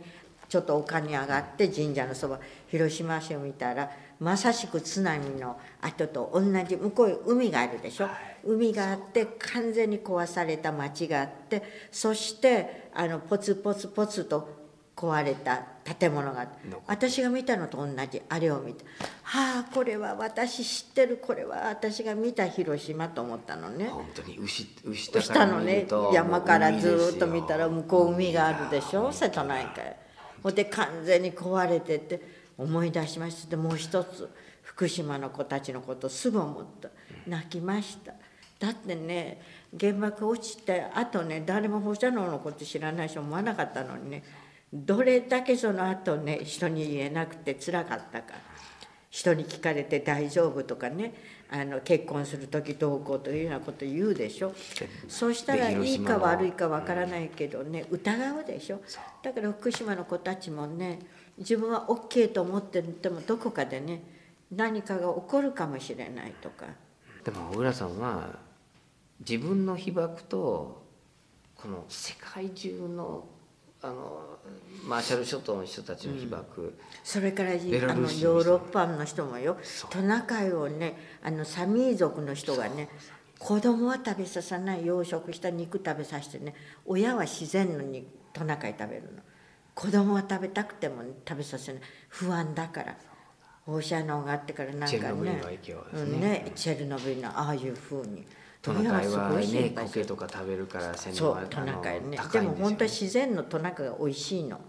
ちょっと丘に上がって神社のそば広島市を見たらまさしく津波の後と同じ向こう海があるでしょ、海があって完全に壊された町があってそしてあのポツポツポツと壊れた建物が私が見たのと同じあれを見てはあこれは私知ってる。これは私が見た広島と思ったのね。本当に牛牛下のね山からずっと見たら向こう海があるでしょ？瀬戸内海。ほんで完全に壊れてて思い出しました。でもう一つ福島の子たちのことすぐ思った。泣きました。だってね原爆落ちてあとね誰も放射能のこと知らないし思わなかったのにねどれだけその後ね人に言えなくてつらかったか。人に聞かれて大丈夫とかねあの結婚する時どうこうというようなこと言うでしょ。そうしたらいいか悪いかわからないけどね疑うでしょ。だから福島の子たちもね自分は OK と思っててもどこかでね何かが起こるかもしれないとか。でも小倉さんは自分の被爆とこの世界中のあのマーシャル諸島の人たちの被爆、それからあのヨーロッパの人もよ。トナカイをねあのサミー族の人がね子供は食べさせない養殖した肉食べさせてね親は自然のにトナカイ食べるの子供は食べたくても食べさせない。不安だから。放射能があってからなんチェルかねノブイリの影響ですね。うんね。チェルノブイリのああいうふうに。トナカイはね苔とか食べるから洗脳はそうトナカイね。でも本当は自然のトナカイが美味しいの。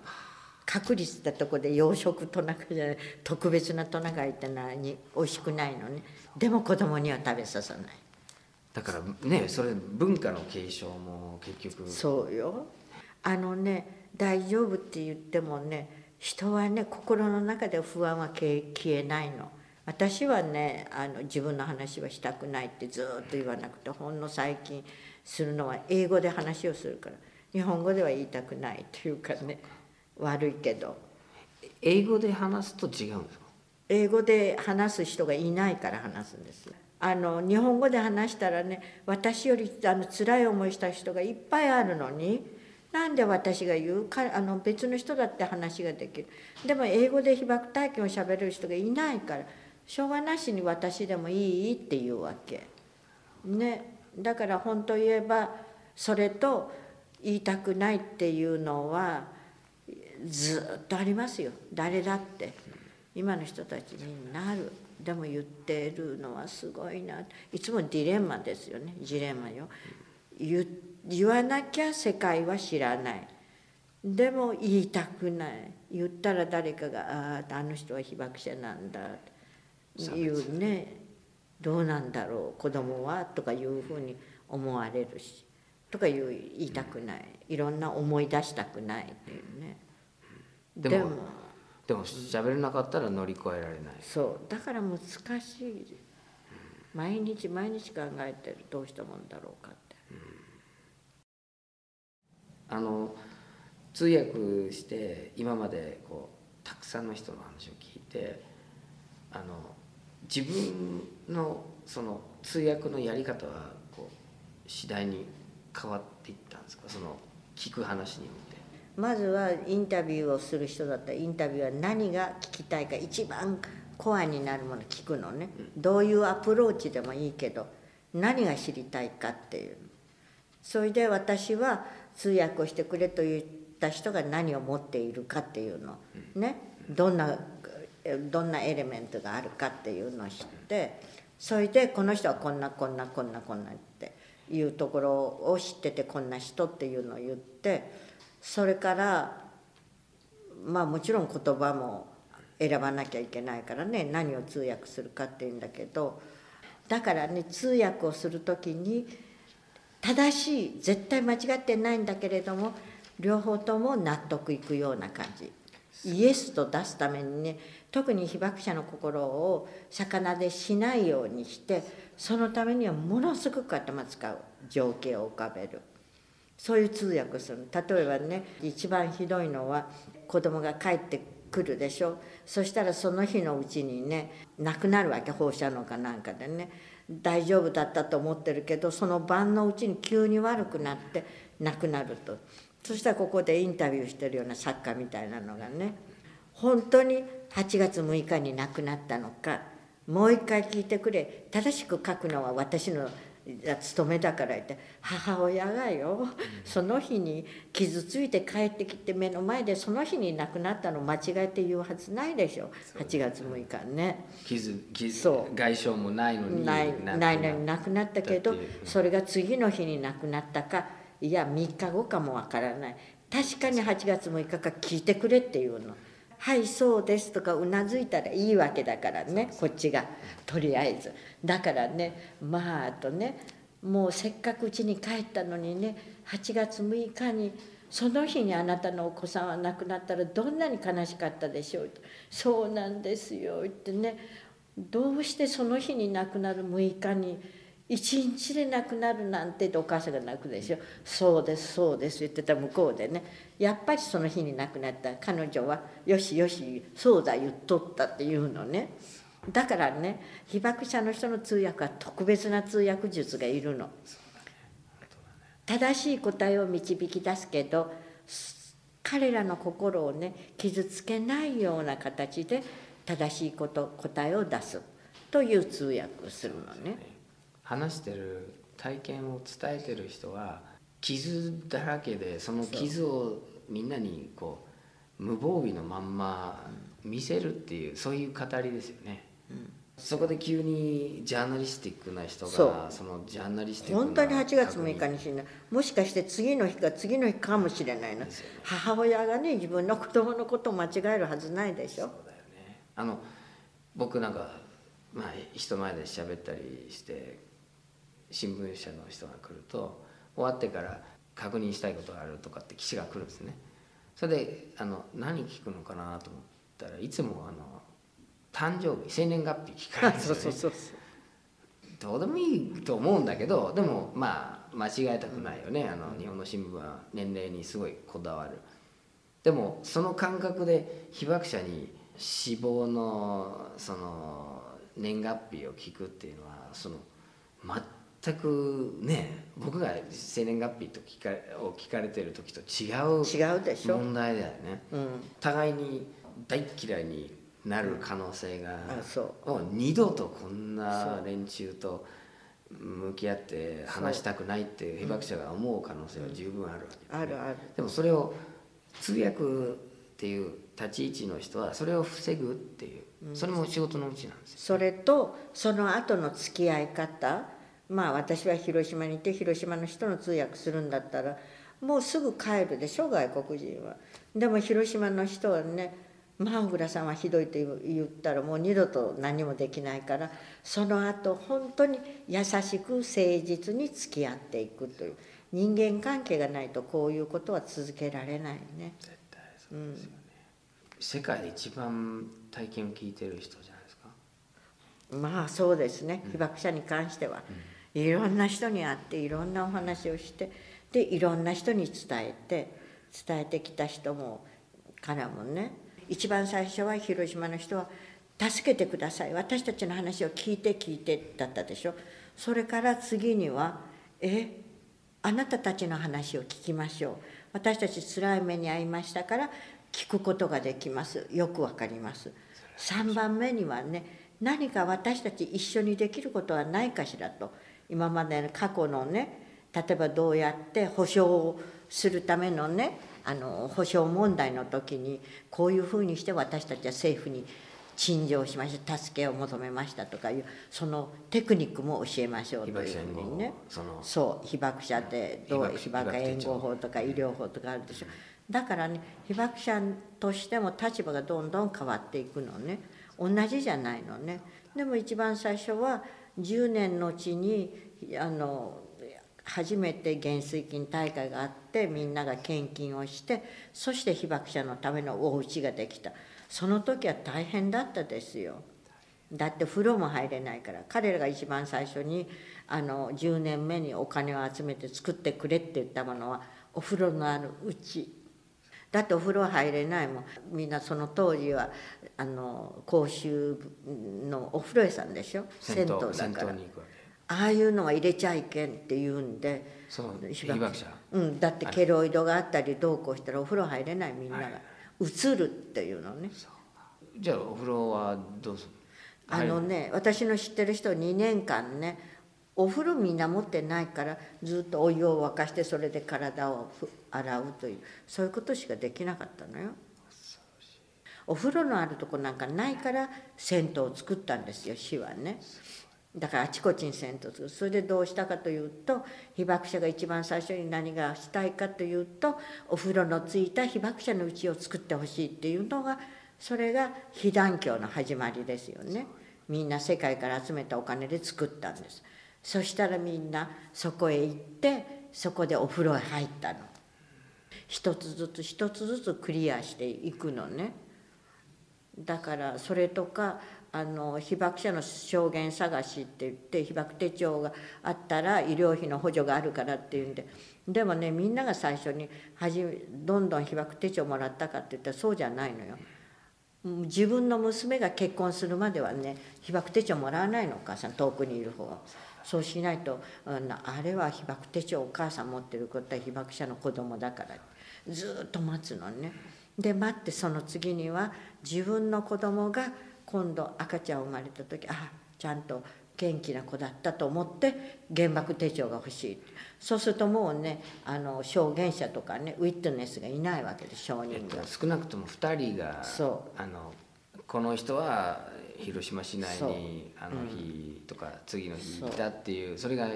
確立したとこで養殖トナカイじゃない。特別なトナカイって何？美味しくないのね。でも子供には食べさせない。だからねそれ文化の継承も結局。そうよ。あのね大丈夫って言ってもね人はね心の中で不安は消えないの。私はねあの自分の話はしたくないってずっと言わなくてほんの最近するのは英語で話をするから日本語では言いたくないというかね悪いけど。英語で話すと違うんですか？英語で話す人がいないから話すんです。あの日本語で話したらね私よりあの辛い思いした人がいっぱいあるのになんで私が言うかあの別の人だって話ができる。でも英語で被爆体験をしゃべれる人がいないからしょうがなしに私でもいいっていうわけ。ね。だから本当言えばそれと言いたくないっていうのはずっとありますよ。誰だって。今の人たちになる。でも言ってるのはすごいな。いつもディレンマですよね。ジレンマよ。言言わなきゃ世界は知らない。でも言いたくない。言ったら誰かが「あああの人は被爆者なんだ」言うね。どうなんだろう。子供はとかいうふうに思われるし。とかいう言いたくない。いろんな思い出したくないっていうね。でもでも喋れなかったら乗り越えられない。そう。だから難しい。毎日毎日考えてる。どうしたもんだろうかってあの通訳して今までこうたくさんの人の話を聞いてあの自分のその通訳のやり方はこう次第に変わっていったんですか？その聞く話によって。まずはインタビューをする人だったらインタビューは何が聞きたいか一番コアになるもの聞くのね、どういうアプローチでもいいけど何が知りたいかっていう。それで私は通訳をしてくれと言った人が何を持っているかっていうの。ね。どんなどんなエレメントがあるかっていうのを知ってそれでこの人はこんなこんなこんなこんなっていうところを知っててこんな人っていうのを言ってそれからまあもちろん言葉も選ばなきゃいけないからね。何を通訳するかっていうんだけど。だからね通訳をする時に正しい絶対間違ってないんだけれども両方とも納得いくような感じ。イエスと出すためにね特に被爆者の心を魚でしないようにしてそのためにはものすごく頭使う情景を浮かべる。そういう通訳する例えばね一番ひどいのは子供が帰ってくるでしょ。そしたらその日のうちにね亡くなるわけ放射能かなんかでね。大丈夫だったと思ってるけどその晩のうちに急に悪くなって亡くなると。そしたらここでインタビューしてるような作家みたいなのがね本当に8月6日に亡くなったのかもう一回聞いてくれ。正しく書くのは私の務めだから言って母親がよその日に傷ついて帰ってきて目の前でその日に亡くなったの間違えて言うはずないでしょ。8月6日ね。傷傷そう。外傷もないのにないなないのに亡くなったけどそれが次の日に亡くなったかいや3日後かもわからない。確かに8月6日か聞いてくれっていうの「はいそうです」とかうなずいたらいいわけだからねこっちがとりあえず。だからねまああとねもうせっかくうちに帰ったのにね8月6日にその日にあなたのお子さんは亡くなったらどんなに悲しかったでしょうそうなんですよ言ってね。どうしてその日に亡くなる6日に一日で亡くなるなんてってお母さんが泣くでしょそうですそうです言ってた向こうでね。やっぱりその日に亡くなった。彼女はよしよしそうだ言っとったっていうのね。だからね被爆者の人の通訳は特別な通訳術がいるの。正しい答えを導き出すけど彼らの心をね傷つけないような形で正しいこと答えを出すという通訳をするのね。話してる体験を伝えてる人は傷だらけでその傷をみんなにこう無防備のまんま見せるっていうそういう語りですよね。うん。そこで急にジャーナリスティックな人がそのジャーナリスティック本当に8月6日に死んだもしかして次の日か次の日かもしれないな、ね、母親がね自分の子供のことを間違えるはずないでしょ。そうだよね。あの僕なんか、まあ、人前で喋ったりして新聞社の人が来ると終わってから確認したいことがあるとかって記者が来るんですね。それであの何聞くのかなと思ったらいつもあの誕生日生年月日聞かれるんですよ、ね、どうでもいいと思うんだけどでもまあ間違えたくないよね。あの日本の新聞は年齢にすごいこだわる。でもその感覚で被爆者に死亡のその年月日を聞くっていうのはその全くね僕が生年月日と聞かを聞かれてる時と違う問題だよね、うん、互いに大嫌いになる可能性が、もう二度とこんな連中と向き合って話したくないって被爆者が思う可能性は十分あるわけです、ね、あるある。でもそれを通訳っていう立ち位置の人はそれを防ぐっていうそれも仕事のうちなんですよ、それとその後の付き合い方まあ私は広島にいて広島の人の通訳するんだったらもうすぐ帰るでしょ外国人は。でも広島の人はねまあ小倉さんはひどいと言ったらもう二度と何もできないからその後本当に優しく誠実に付き合っていくという。人間関係がないとこういうことは続けられないね。絶対そうですよね、うん、世界で一番体験を聞いてる人じゃないですか。まあそうですね、被爆者に関しては、うん、いろんな人に会っていろんなお話をしてでいろんな人に伝えて伝えてきた人もからもね一番最初は広島の人は「助けてください私たちの話を聞いて聞いて」だったでしょ。それから次には「えあなたたちの話を聞きましょう。私たち辛い目に遭いましたから聞くことができます。よくわかります」3番目にはね何か私たち一緒にできることはないかしらと。今までの過去のね例えばどうやって保証をするためのねあの保障問題の時にこういうふうにして私たちは政府に陳情しました助けを求めましたとかいうそのテクニックも教えましょうというふうにね。そう被爆者でどう被爆援護法とか医療法とかあるでしょ。だからね被爆者としても立場がどんどん変わっていくのね。同じじゃないのね。でも一番最初は10年のうちにあの初めて減衰金大会があってみんなが献金をしてそして被爆者のためのお家ができた。その時は大変だったですよ。だって風呂も入れないから彼らが一番最初にあの10年目にお金を集めて作ってくれって言ったものはお風呂のあるうち。だってお風呂入れないもん。みんなその当時はあの公衆のお風呂屋さんでしょ？銭湯だから。ああいうのは入れちゃいけんって言うんで。そう。被爆者。うん。だってケロイドがあったりどうこうしたらお風呂入れないみんなが、映るっていうのね。じゃあお風呂はどうするあのね私の知ってる人2年間ねお風呂みんな持ってないからずっとお湯を沸かしてそれで体を洗うというそういうことしかできなかったのよ。お風呂のあるとこなんかないから銭湯を作ったんですよ市はね。だからあちこちに戦闘する。それでどうしたかというと被爆者が一番最初に何がしたいかというとお風呂のついた被爆者の家を作ってほしいっていうのがそれが被団協の始まりですよね。みんな世界から集めたお金で作ったんです。そしたらみんなそこへ行ってそこでお風呂へ入ったの一つずつ一つずつクリアしていくのねだからそれとかあの被爆者の証言探しって言って被爆手帳があったら医療費の補助があるからっていうんででもねみんなが最初にどんどん被爆手帳もらったかって言ったらそうじゃないのよ。自分の娘が結婚するまではね被爆手帳もらわないのお母さん遠くにいる方は。そうしないとあれは被爆手帳お母さん持ってることは被爆者の子供だから。ずっと待つのね。で待ってその次には自分の子供が今度赤ちゃん生まれた時あちゃんと元気な子だったと思って原爆手帳が欲しい。そうするともうねあの証言者とかねウィットネスがいないわけで証人が、少なくとも2人がそあのこの人は広島市内にあの日とか次の日いたっていうそれが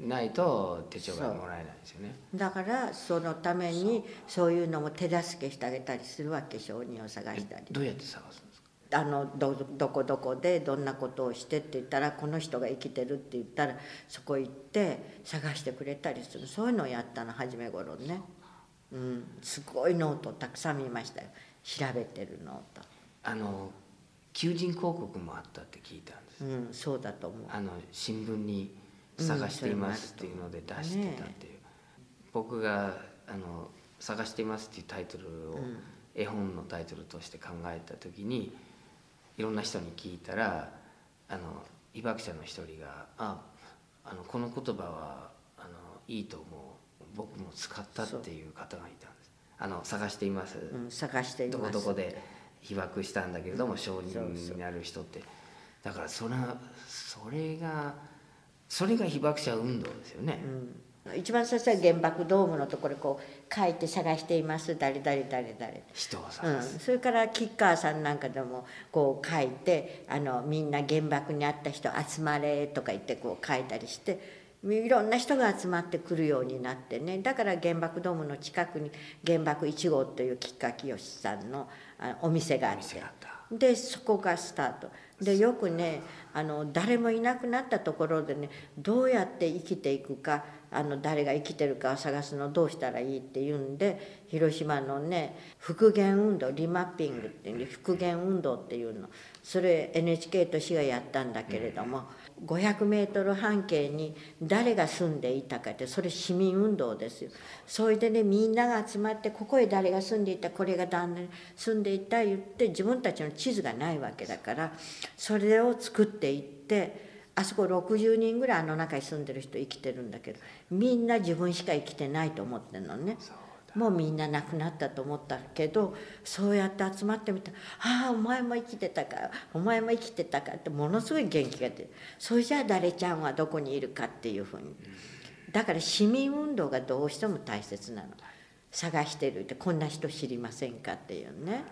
ないと手帳がもらえないですよね。だからそのためにそういうのも手助けしてあげたりするわけ証人を探したり。どうやって探すんですか？あのどどこどこでどんなことをしてって言ったらこの人が生きてるって言ったらそこ行って探してくれたりする。そういうのをやったの初め頃ね、うん、すごいノートたくさん見ましたよ。調べてるノート。あの求人広告もあったって聞いたんです、うんそうだと思う。あの新聞に探していますっていうので出してたっていう、僕があの「探しています」っていうタイトルを絵本のタイトルとして考えた時にいろんな人に聞いたらあの被爆者の一人が「ああのこの言葉はあのいいと思う。僕も使った」っていう方がいたんです。あの探しています、うん、探しています。どこどこで被爆したんだけれども証人になる人って。だからそれはそれがそれが被爆者運動ですよね、うん、一番最初は原爆ドームのところこう書いて探しています。誰誰誰誰。人をうん。探、す、それから吉川さんなんかでもこう書いてあのみんな原爆にあった人集まれとか言ってこう書いたりしていろんな人が集まってくるようになってね。だから原爆ドームの近くに原爆1号という吉川清さんのあお店があって。でそこがスタート。でよくねあの誰もいなくなったところでねどうやって生きていくかあの誰が生きてるかを探すのどうしたらいいっていうんで広島のね復元運動リマッピングっていうんで復元運動っていうの。それ NHK と市がやったんだけれども、500メートル半径に誰が住んでいたかってそれ市民運動ですよそれでねみんなが集まってここへ誰が住んでいたこれが旦那に住んでいた言って自分たちの地図がないわけだからそれを作っていってあそこ60人ぐらいあの中に住んでる人生きてるんだけどみんな自分しか生きてないと思ってるのね。もうみんな亡くなったと思ったけどそうやって集まってみたら「ああお前も生きてたかお前も生きてたか」ってものすごい元気が出る。それじゃあ誰ちゃんはどこにいるかっていうふうに。だから市民運動がどうしても大切なの。探してるってこんな人知りませんかっていうね。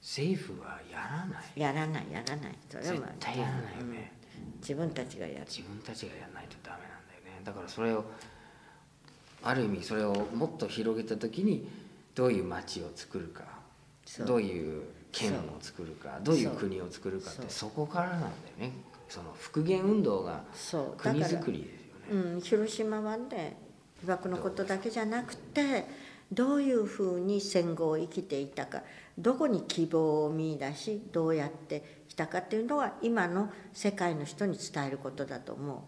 政府はやらない。やらないやらない。それは絶まあ対やらないよね、自分たちがやる。自分たちがやらないとダメなんだよね。だからそれをある意味それをもっと広げた時にどういう町を作るかどういう県を作るかどういう国を作るかってそそこからなんだよね。その復元運動が国づくりですよね。うん、広島はね被爆のことだけじゃなくてどういうふうに戦後を生きていたかどこに希望を見出しどうやってきたかっていうのは今の世界の人に伝えることだと思う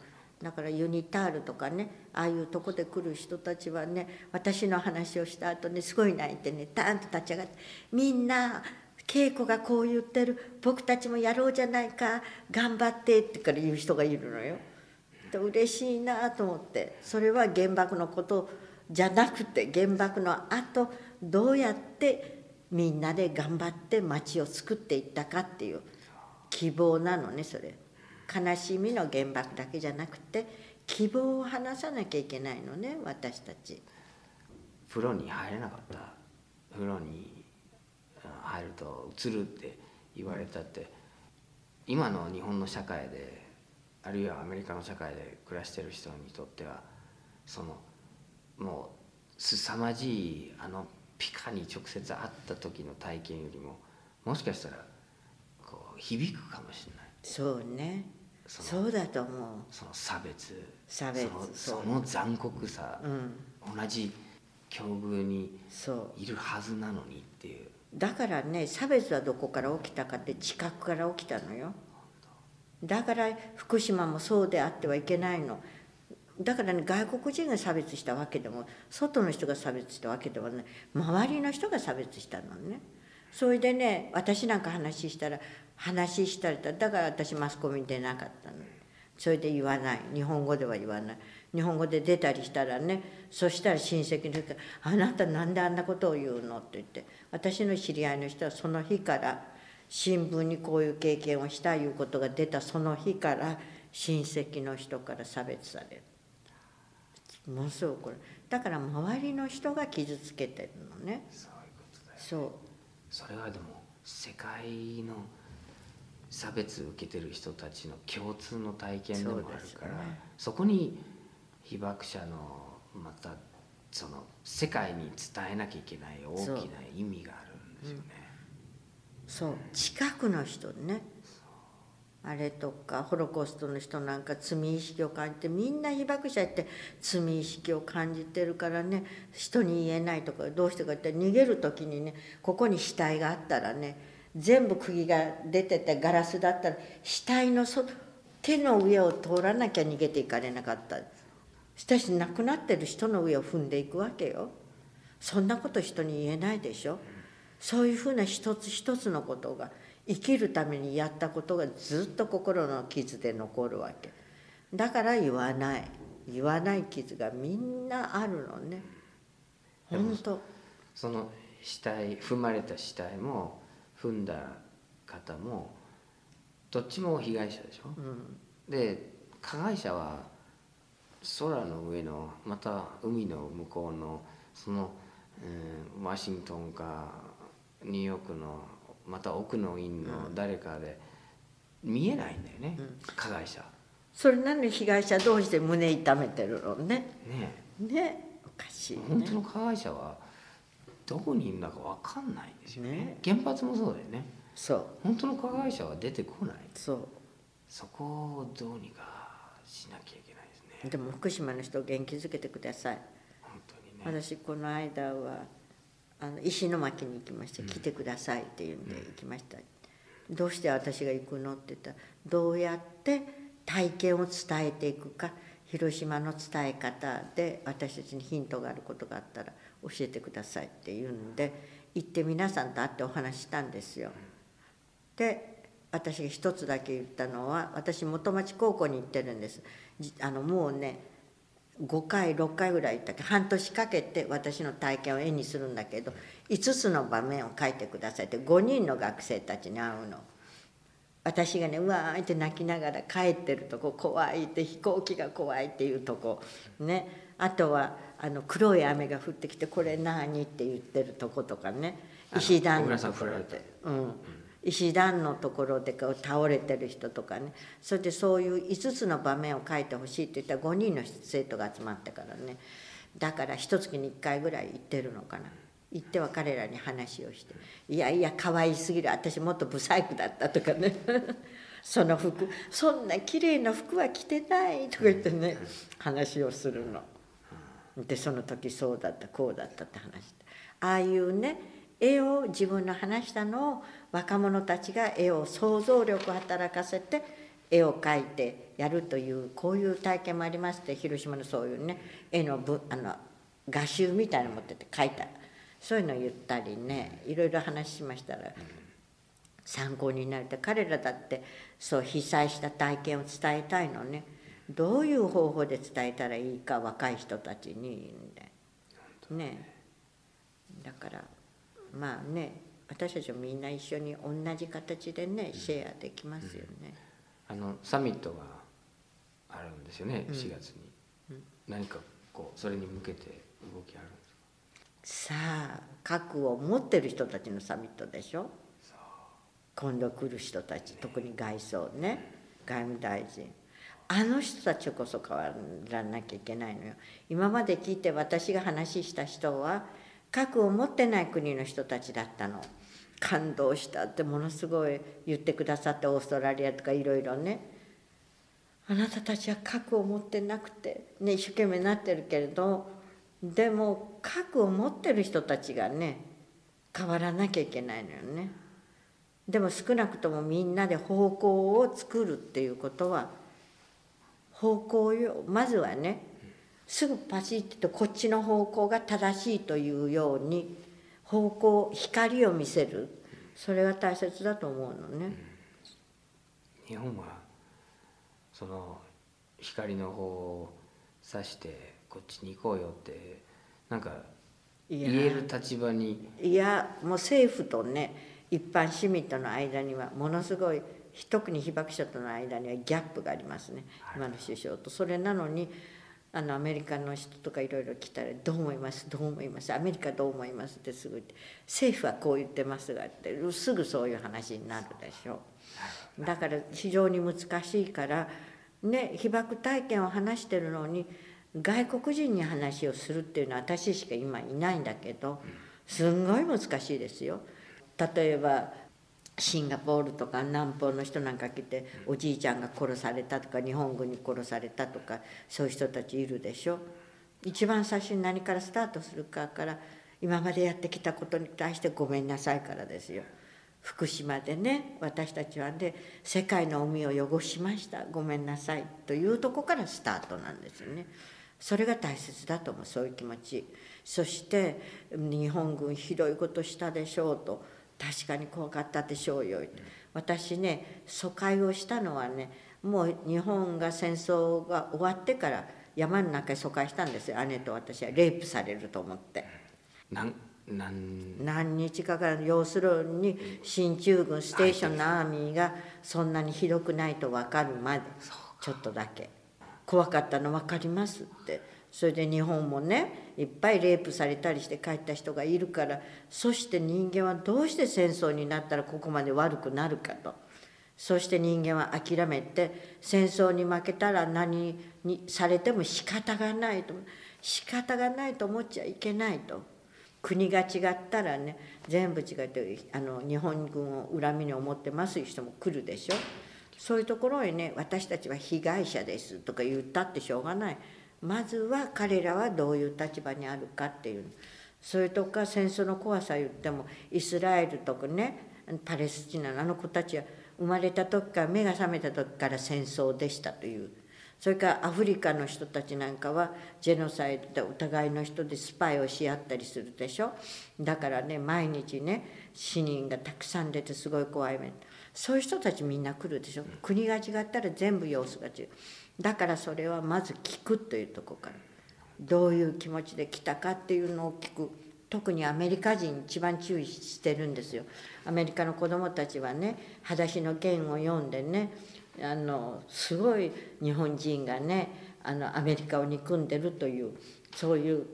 だからユニタールとかねああいうとこで来る人たちはね私の話をした後ねすごい泣いてねダーンと立ち上がってみんな稽古がこう言ってる僕たちもやろうじゃないか頑張ってってから言う人がいるのよ。で嬉しいなと思ってそれは原爆のことじゃなくて原爆のあとどうやってみんなで頑張って街を作っていったかっていう希望なのねそれ悲しみの原爆だけじゃなくて希望を話さなきゃいけないのね私たち。風呂に入れなかった。風呂にあ入ると映るって言われたって今の日本の社会であるいはアメリカの社会で暮らしてる人にとってはそのもう凄まじいあのピカに直接会った時の体験よりももしかしたらこう響くかもしれない。そうねそうだと思う。その差別。差別。その残酷さ、うん。同じ境遇にいるはずなのにっていう。だからね差別はどこから起きたかって地殻から起きたのよ。だから福島もそうであってはいけないの。だからね外国人が差別したわけでも外の人が差別したわけではない。周りの人が差別したのね。それでね私なんか話したら話したらだから私マスコミに出なかったの。それで言わない。日本語では言わない。日本語で出たりしたらねそしたら親戚の人が「あなたなんであんなことを言うの?」って言って私の知り合いの人はその日から新聞にこういう経験をしたいうことが出たその日から親戚の人から差別される。ものすごくこれだから周りの人が傷つけてるのね。そういうことだよそう。それはでも世界の差別を受けてる人たちの共通の体験でもあるからねそ,、こに被爆者のまたその世界に伝えなきゃいけない大きな意味があるんですよね。そう近くの人ねあれとかホロコーストの人なんか罪意識を感じてみんな被爆者って罪意識を感じてるからね人に言えないとかどうしてかって逃げる時にねここに死体があったらね全部釘が出ててガラスだったら死体のそ手の上を通らなきゃ逃げていかれなかった。しかし亡くなってる人の上を踏んでいくわけよ。そんなこと人に言えないでしょ。そういうふうな一つ一つのことが生きるためにやったことがずっと心の傷で残るわけ。だから言わない。言わない傷がみんなあるのね。本当。その死体踏まれた死体も踏んだ方もどっちも被害者でしょ、うん。で加害者は空の上のまた海の向こうのその、うんワシントンかニューヨークのまた奥の院の誰かで見えないんだよね、加害者。それなのに被害者同士で胸痛めてるのね。ねねおかしいね。本当の加害者はどこにいるんだか分かんないんですよね。ね。原発もそうだよね。そう。本当の加害者は出てこない。そう。そこをどうにかしなきゃいけないですね。でも福島の人を元気づけてください。本当にね。私この間はあの石巻に行きました「来てください」って言うんで行きました「どうして私が行くの?」って言ったら「どうやって体験を伝えていくか広島の伝え方で私たちにヒントがあることがあったら教えてください」って言うんで行って皆さんと会ってお話したんですよ。で私が一つだけ言ったのは私元町高校に行ってるんです。あのもうね5回6回ぐらい行ったけど半年かけて私の体験を絵にするんだけど5つの場面を書いてくださいって5人の学生たちに会うの。私がねうわーって泣きながら帰ってるとこ怖いって飛行機が怖いっていうとこね。あとはあの黒い雨が降ってきてこれ何？って言ってるとことかね。石段のところで、うん、石段のところで倒れてる人とかね。それでそういう5つの場面を書いてほしいって言ったら5人の生徒が集まったからね。だから一月に1回ぐらい行ってるのかな。行っては彼らに話をして「いやいや可愛すぎる。私もっとブサイクだった」とかね。[LAUGHS] その服。そんな綺麗な服は着てないとか言ってね。話をするの。でその時そうだったこうだったって話して。ああいうね絵を自分の話したのを若者たちが絵を想像力を働かせて絵を描いてやるというこういう体験もありますって広島のそういうね絵のぶあの画集みたいなの持ってて描いた。そういうのを言ったりねいろいろ話しましたら参考になるって。彼らだってそう被災した体験を伝えたいのね。どういう方法で伝えたらいいか若い人たちにね。だからまあね私たちもみんな一緒に同じ形でねシェアできますよね。あのサミットがあるんですよねうん。4月に、何かこうそれに向けて動きあるんですか？さあ核を持ってる人たちのサミットでしょ？今度来る人たち特に外相ね。外務大臣あの人たちこそ変わらなきゃいけないのよ。今まで聞いて私が話した人は核を持ってない国の人たちだったの。感動したってものすごい言ってくださってオーストラリアとかいろいろね。あなたたちは核を持ってなくて、ね、一生懸命なってるけれどでも核を持ってる人たちがね変わらなきゃいけないのよね。でも少なくともみんなで方向を作るっていうことは方向よまずはねすぐパチッとこっちの方向が正しいというように方向光を見せる。それは大切だと思うのね。日本はその光の方を指してこっちに行こうよってなんか言える立場に。いやもう政府とね一般市民との間にはものすごい特に被爆者との間にはギャップがありますね。今の首相と。それなのにあのアメリカの人とかいろいろ来たら「どう思います？どう思います？アメリカどう思います」ってすぐ言って「政府はこう言ってますが」ってすぐそういう話になるでしょう。だから非常に難しいからね被爆体験を話してるのに外国人に話をするっていうのは私しか今いないんだけどすんごい難しいですよ。例えばシンガポールとか南方の人なんか来ておじいちゃんが殺されたとか日本軍に殺されたとかそういう人たちいるでしょ？一番最初に何からスタートするかから今までやってきたことに対してごめんなさいからですよ。福島でね私たちはね世界の海を汚しました。ごめんなさいというとこからスタートなんですよね。それが大切だと思うそういう気持ち。そして日本軍ひどいことしたでしょうと確かに怖かったでしょうよ。私ね疎開をしたのはねもう日本が戦争が終わってから山の中へ疎開したんですよ。姉と私はレイプされると思って。何日かから要するに進駐軍ステーションのアーミーがそんなにひどくないと分かるまでちょっとだけ。怖かったの分かりますってそれで日本もねいっぱいレイプされたりして帰った人がいるからそして人間はどうして戦争になったらここまで悪くなるかと。そして人間は諦めて戦争に負けたら何にされても仕方がないと。仕方がないと思っちゃいけないと。国が違ったらね全部違ってあの日本軍を恨みに思ってますいう人も来るでしょ。そういうところへね私たちは被害者ですとか言ったってしょうがない。まずは彼らはどういう立場にあるかっていう。それとか戦争の怖さ言ってもイスラエルとかねパレスチナのあの子たちは生まれた時から目が覚めた時から戦争でしたという。それからアフリカの人たちなんかはジェノサイドでお互いの人でスパイをし合ったりするでしょ。だからね毎日ね死人がたくさん出てすごい怖い目。そういう人たちみんな来るでしょ。国が違ったら全部様子が違う。だからそれはまず聞くというとこからどういう気持ちで来たかっていうのを聞く。特にアメリカ人一番注意してるんですよ。アメリカの子供たちはね「裸足の弦」を読んでねあのすごい日本人がねあのアメリカを憎んでるというそういう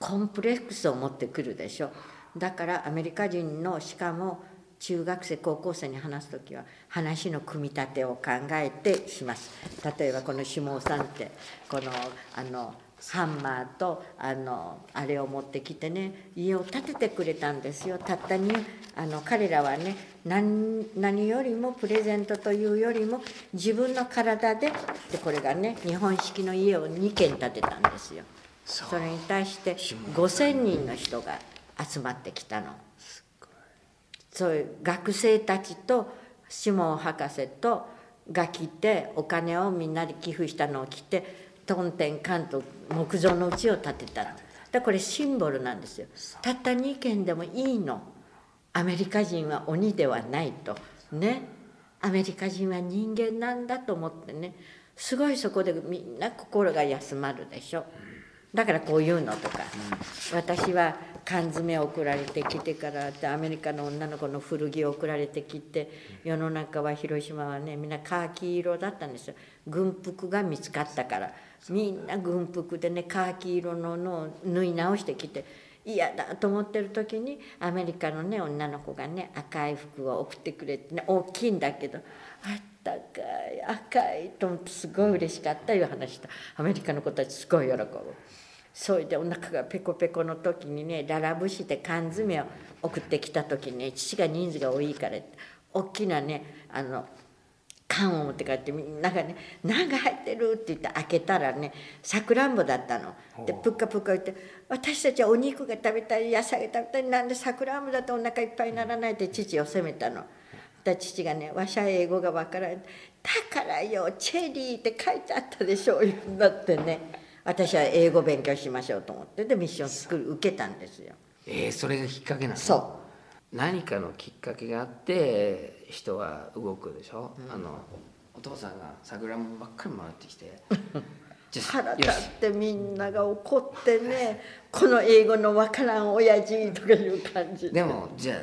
コンプレックスを持ってくるでしょ。だからアメリカ人のしかも中学生高校生に話す時は話の組み立てを考えてします。例えばこの下尾さんってこのあのハンマーとあのあれを持ってきてね家を建ててくれたんですよ。たったにあの彼らはね何何よりもプレゼントというよりも自分の体ででこれがね日本式の家を2軒建てたんですよ。それに対して5,000人の人が集まってきたの。そういう学生たちとシモン博士とが来てお金をみんなで寄付したのを来てトンテンカンと木造の家を建てただこれシンボルなんですよ。たった2軒でもいいの。アメリカ人は鬼ではないと。ね。アメリカ人は人間なんだと思ってね。すごいそこでみんな心が休まるでしょ。だからこういうのとか、私は缶詰送られてきてからアメリカの女の子の古着送られてきて世の中は広島はねみんなカーキ色だったんですよ。軍服が見つかったから。みんな軍服でねカーキ色ののを縫い直してきて嫌だと思ってる時にアメリカのね女の子がね赤い服を送ってくれてね大きいんだけどあったかい赤いと思ってすごい嬉しかったいう話したアメリカの子たちすごい喜ぶ。それでお腹がペコペコの時にねララブして缶詰を送ってきた時にね父が人数が多いから大きなねあの缶を持って帰ってみんながね「何が入ってる?」って言って開けたらねさくらんぼだったの。でプッカプッカ言って「私たちはお肉が食べたい野菜が食べたいなんでさくらんぼだとお腹いっぱいにならない」って父を責めたの。だ父がね「わしゃ英語がわからん」だからよチェリーって書いてあったでしょ」言うんだってね。私は英語勉強しましょうと思ってでミッションスクール受けたんですよ。えー、それがきっかけなの？そう。何かのきっかけがあって人は動くでしょ、うん、あのお父さんが桜もばっかりもらってきて [LAUGHS] 腹立ってみんなが怒ってねこの英語のわからん親父とかいう感じ。でもじゃあ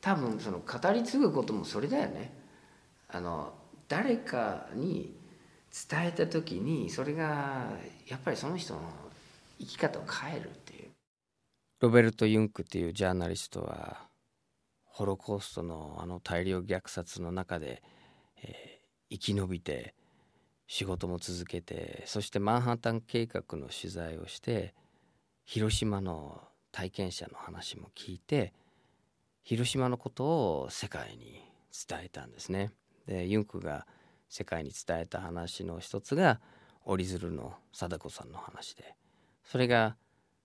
多分その語り継ぐこともそれだよね。あの誰かに伝えた時にそれがやっぱりその人の生き方を変えるっていうロベルト・ユンクっていうジャーナリストはホロコーストのあの大量虐殺の中で、えー生き延びて仕事も続けてそしてマンハッタン計画の取材をして広島の体験者の話も聞いて広島のことを世界に伝えたんですね。でユンクが世界に伝えた話の一つが折り鶴の貞子さんの話でそれが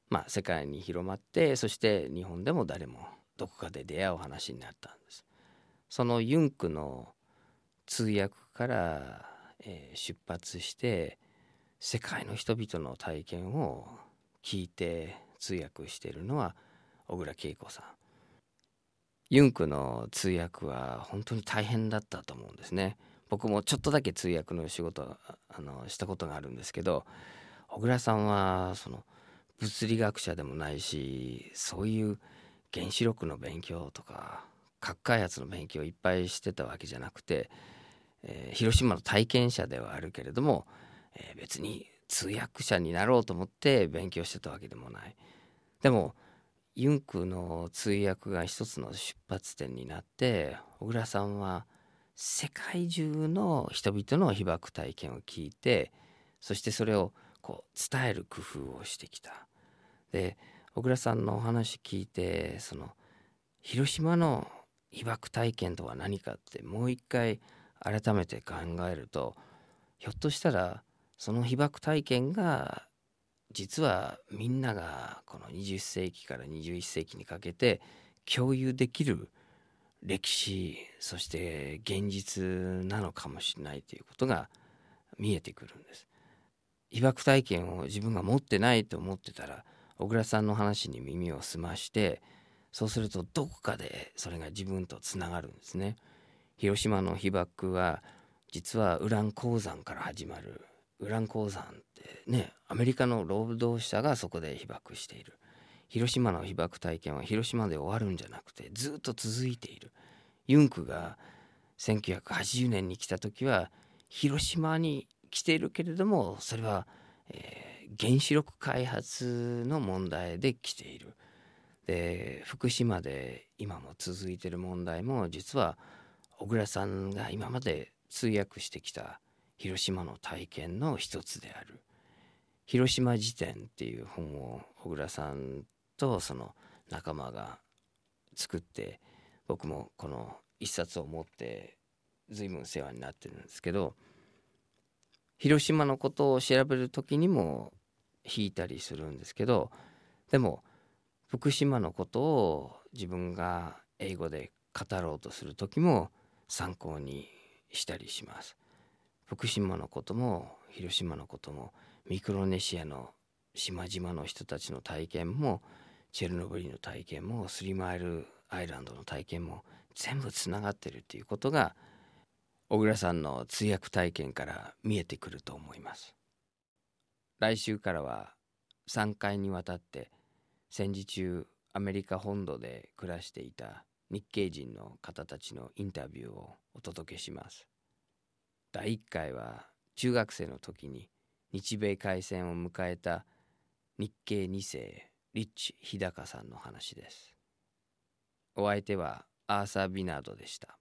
まあ世界に広まってそして日本でも誰もどこかで出会う話になったんです。そのユンクの通訳から、えー出発して世界の人々の体験を聞いて通訳しているのは小倉恵子さん。ユンクの通訳は本当に大変だったと思うんですね。僕もちょっとだけ通訳の仕事あのしたことがあるんですけど小倉さんはその物理学者でもないしそういう原子力の勉強とか核開発の勉強をいっぱいしてたわけじゃなくて、えー広島の体験者ではあるけれども、えー別に通訳者になろうと思って勉強してたわけでもない。でもユンクの通訳が一つの出発点になって小倉さんは世界中の人々の被爆体験を聞いてそしてそれをこう伝える工夫をしてきた。で小倉さんのお話聞いてその広島の被爆体験とは何かってもう一回改めて考えるとひょっとしたらその被爆体験が実はみんながこの20世紀から21世紀にかけて共有できる歴史そして現実なのかもしれないということが見えてくるんです。被爆体験を自分が持ってないと思ってたら小倉さんの話に耳を澄ましてそうするとどこかでそれが自分とつながるんですね。広島の被爆は実はウラン鉱山から始まるウラン鉱山ってねアメリカの労働者がそこで被爆している広島の被爆体験は広島で終わるんじゃなくてずっと続いている。ユンクが1980年に来た時は広島に来ているけれどもそれは、えー原子力開発の問題で来ている。で福島で今も続いている問題も実は小倉さんが今まで通訳してきた広島の体験の一つである「広島辞典」っていう本を小倉さんとその仲間が作って僕もこの一冊を持って随分世話になってるんですけど広島のことを調べる時にも引いたりするんですけどでも福島のことを自分が英語で語ろうとする時も参考にしたりします。福島のことも広島のこともミクロネシアの島々の人たちの体験もチェルノブイリの体験もスリーマイルアイランドの体験も全部つながってるっていうことが小倉さんの通訳体験から見えてくると思います。来週からは3回にわたって戦時中アメリカ本土で暮らしていた日系人の方たちのインタビューをお届けします。第1回は中学生の時に日米開戦を迎えた日系2世リッチ日高さんの話です。お相手はアーサー・ビナードでした。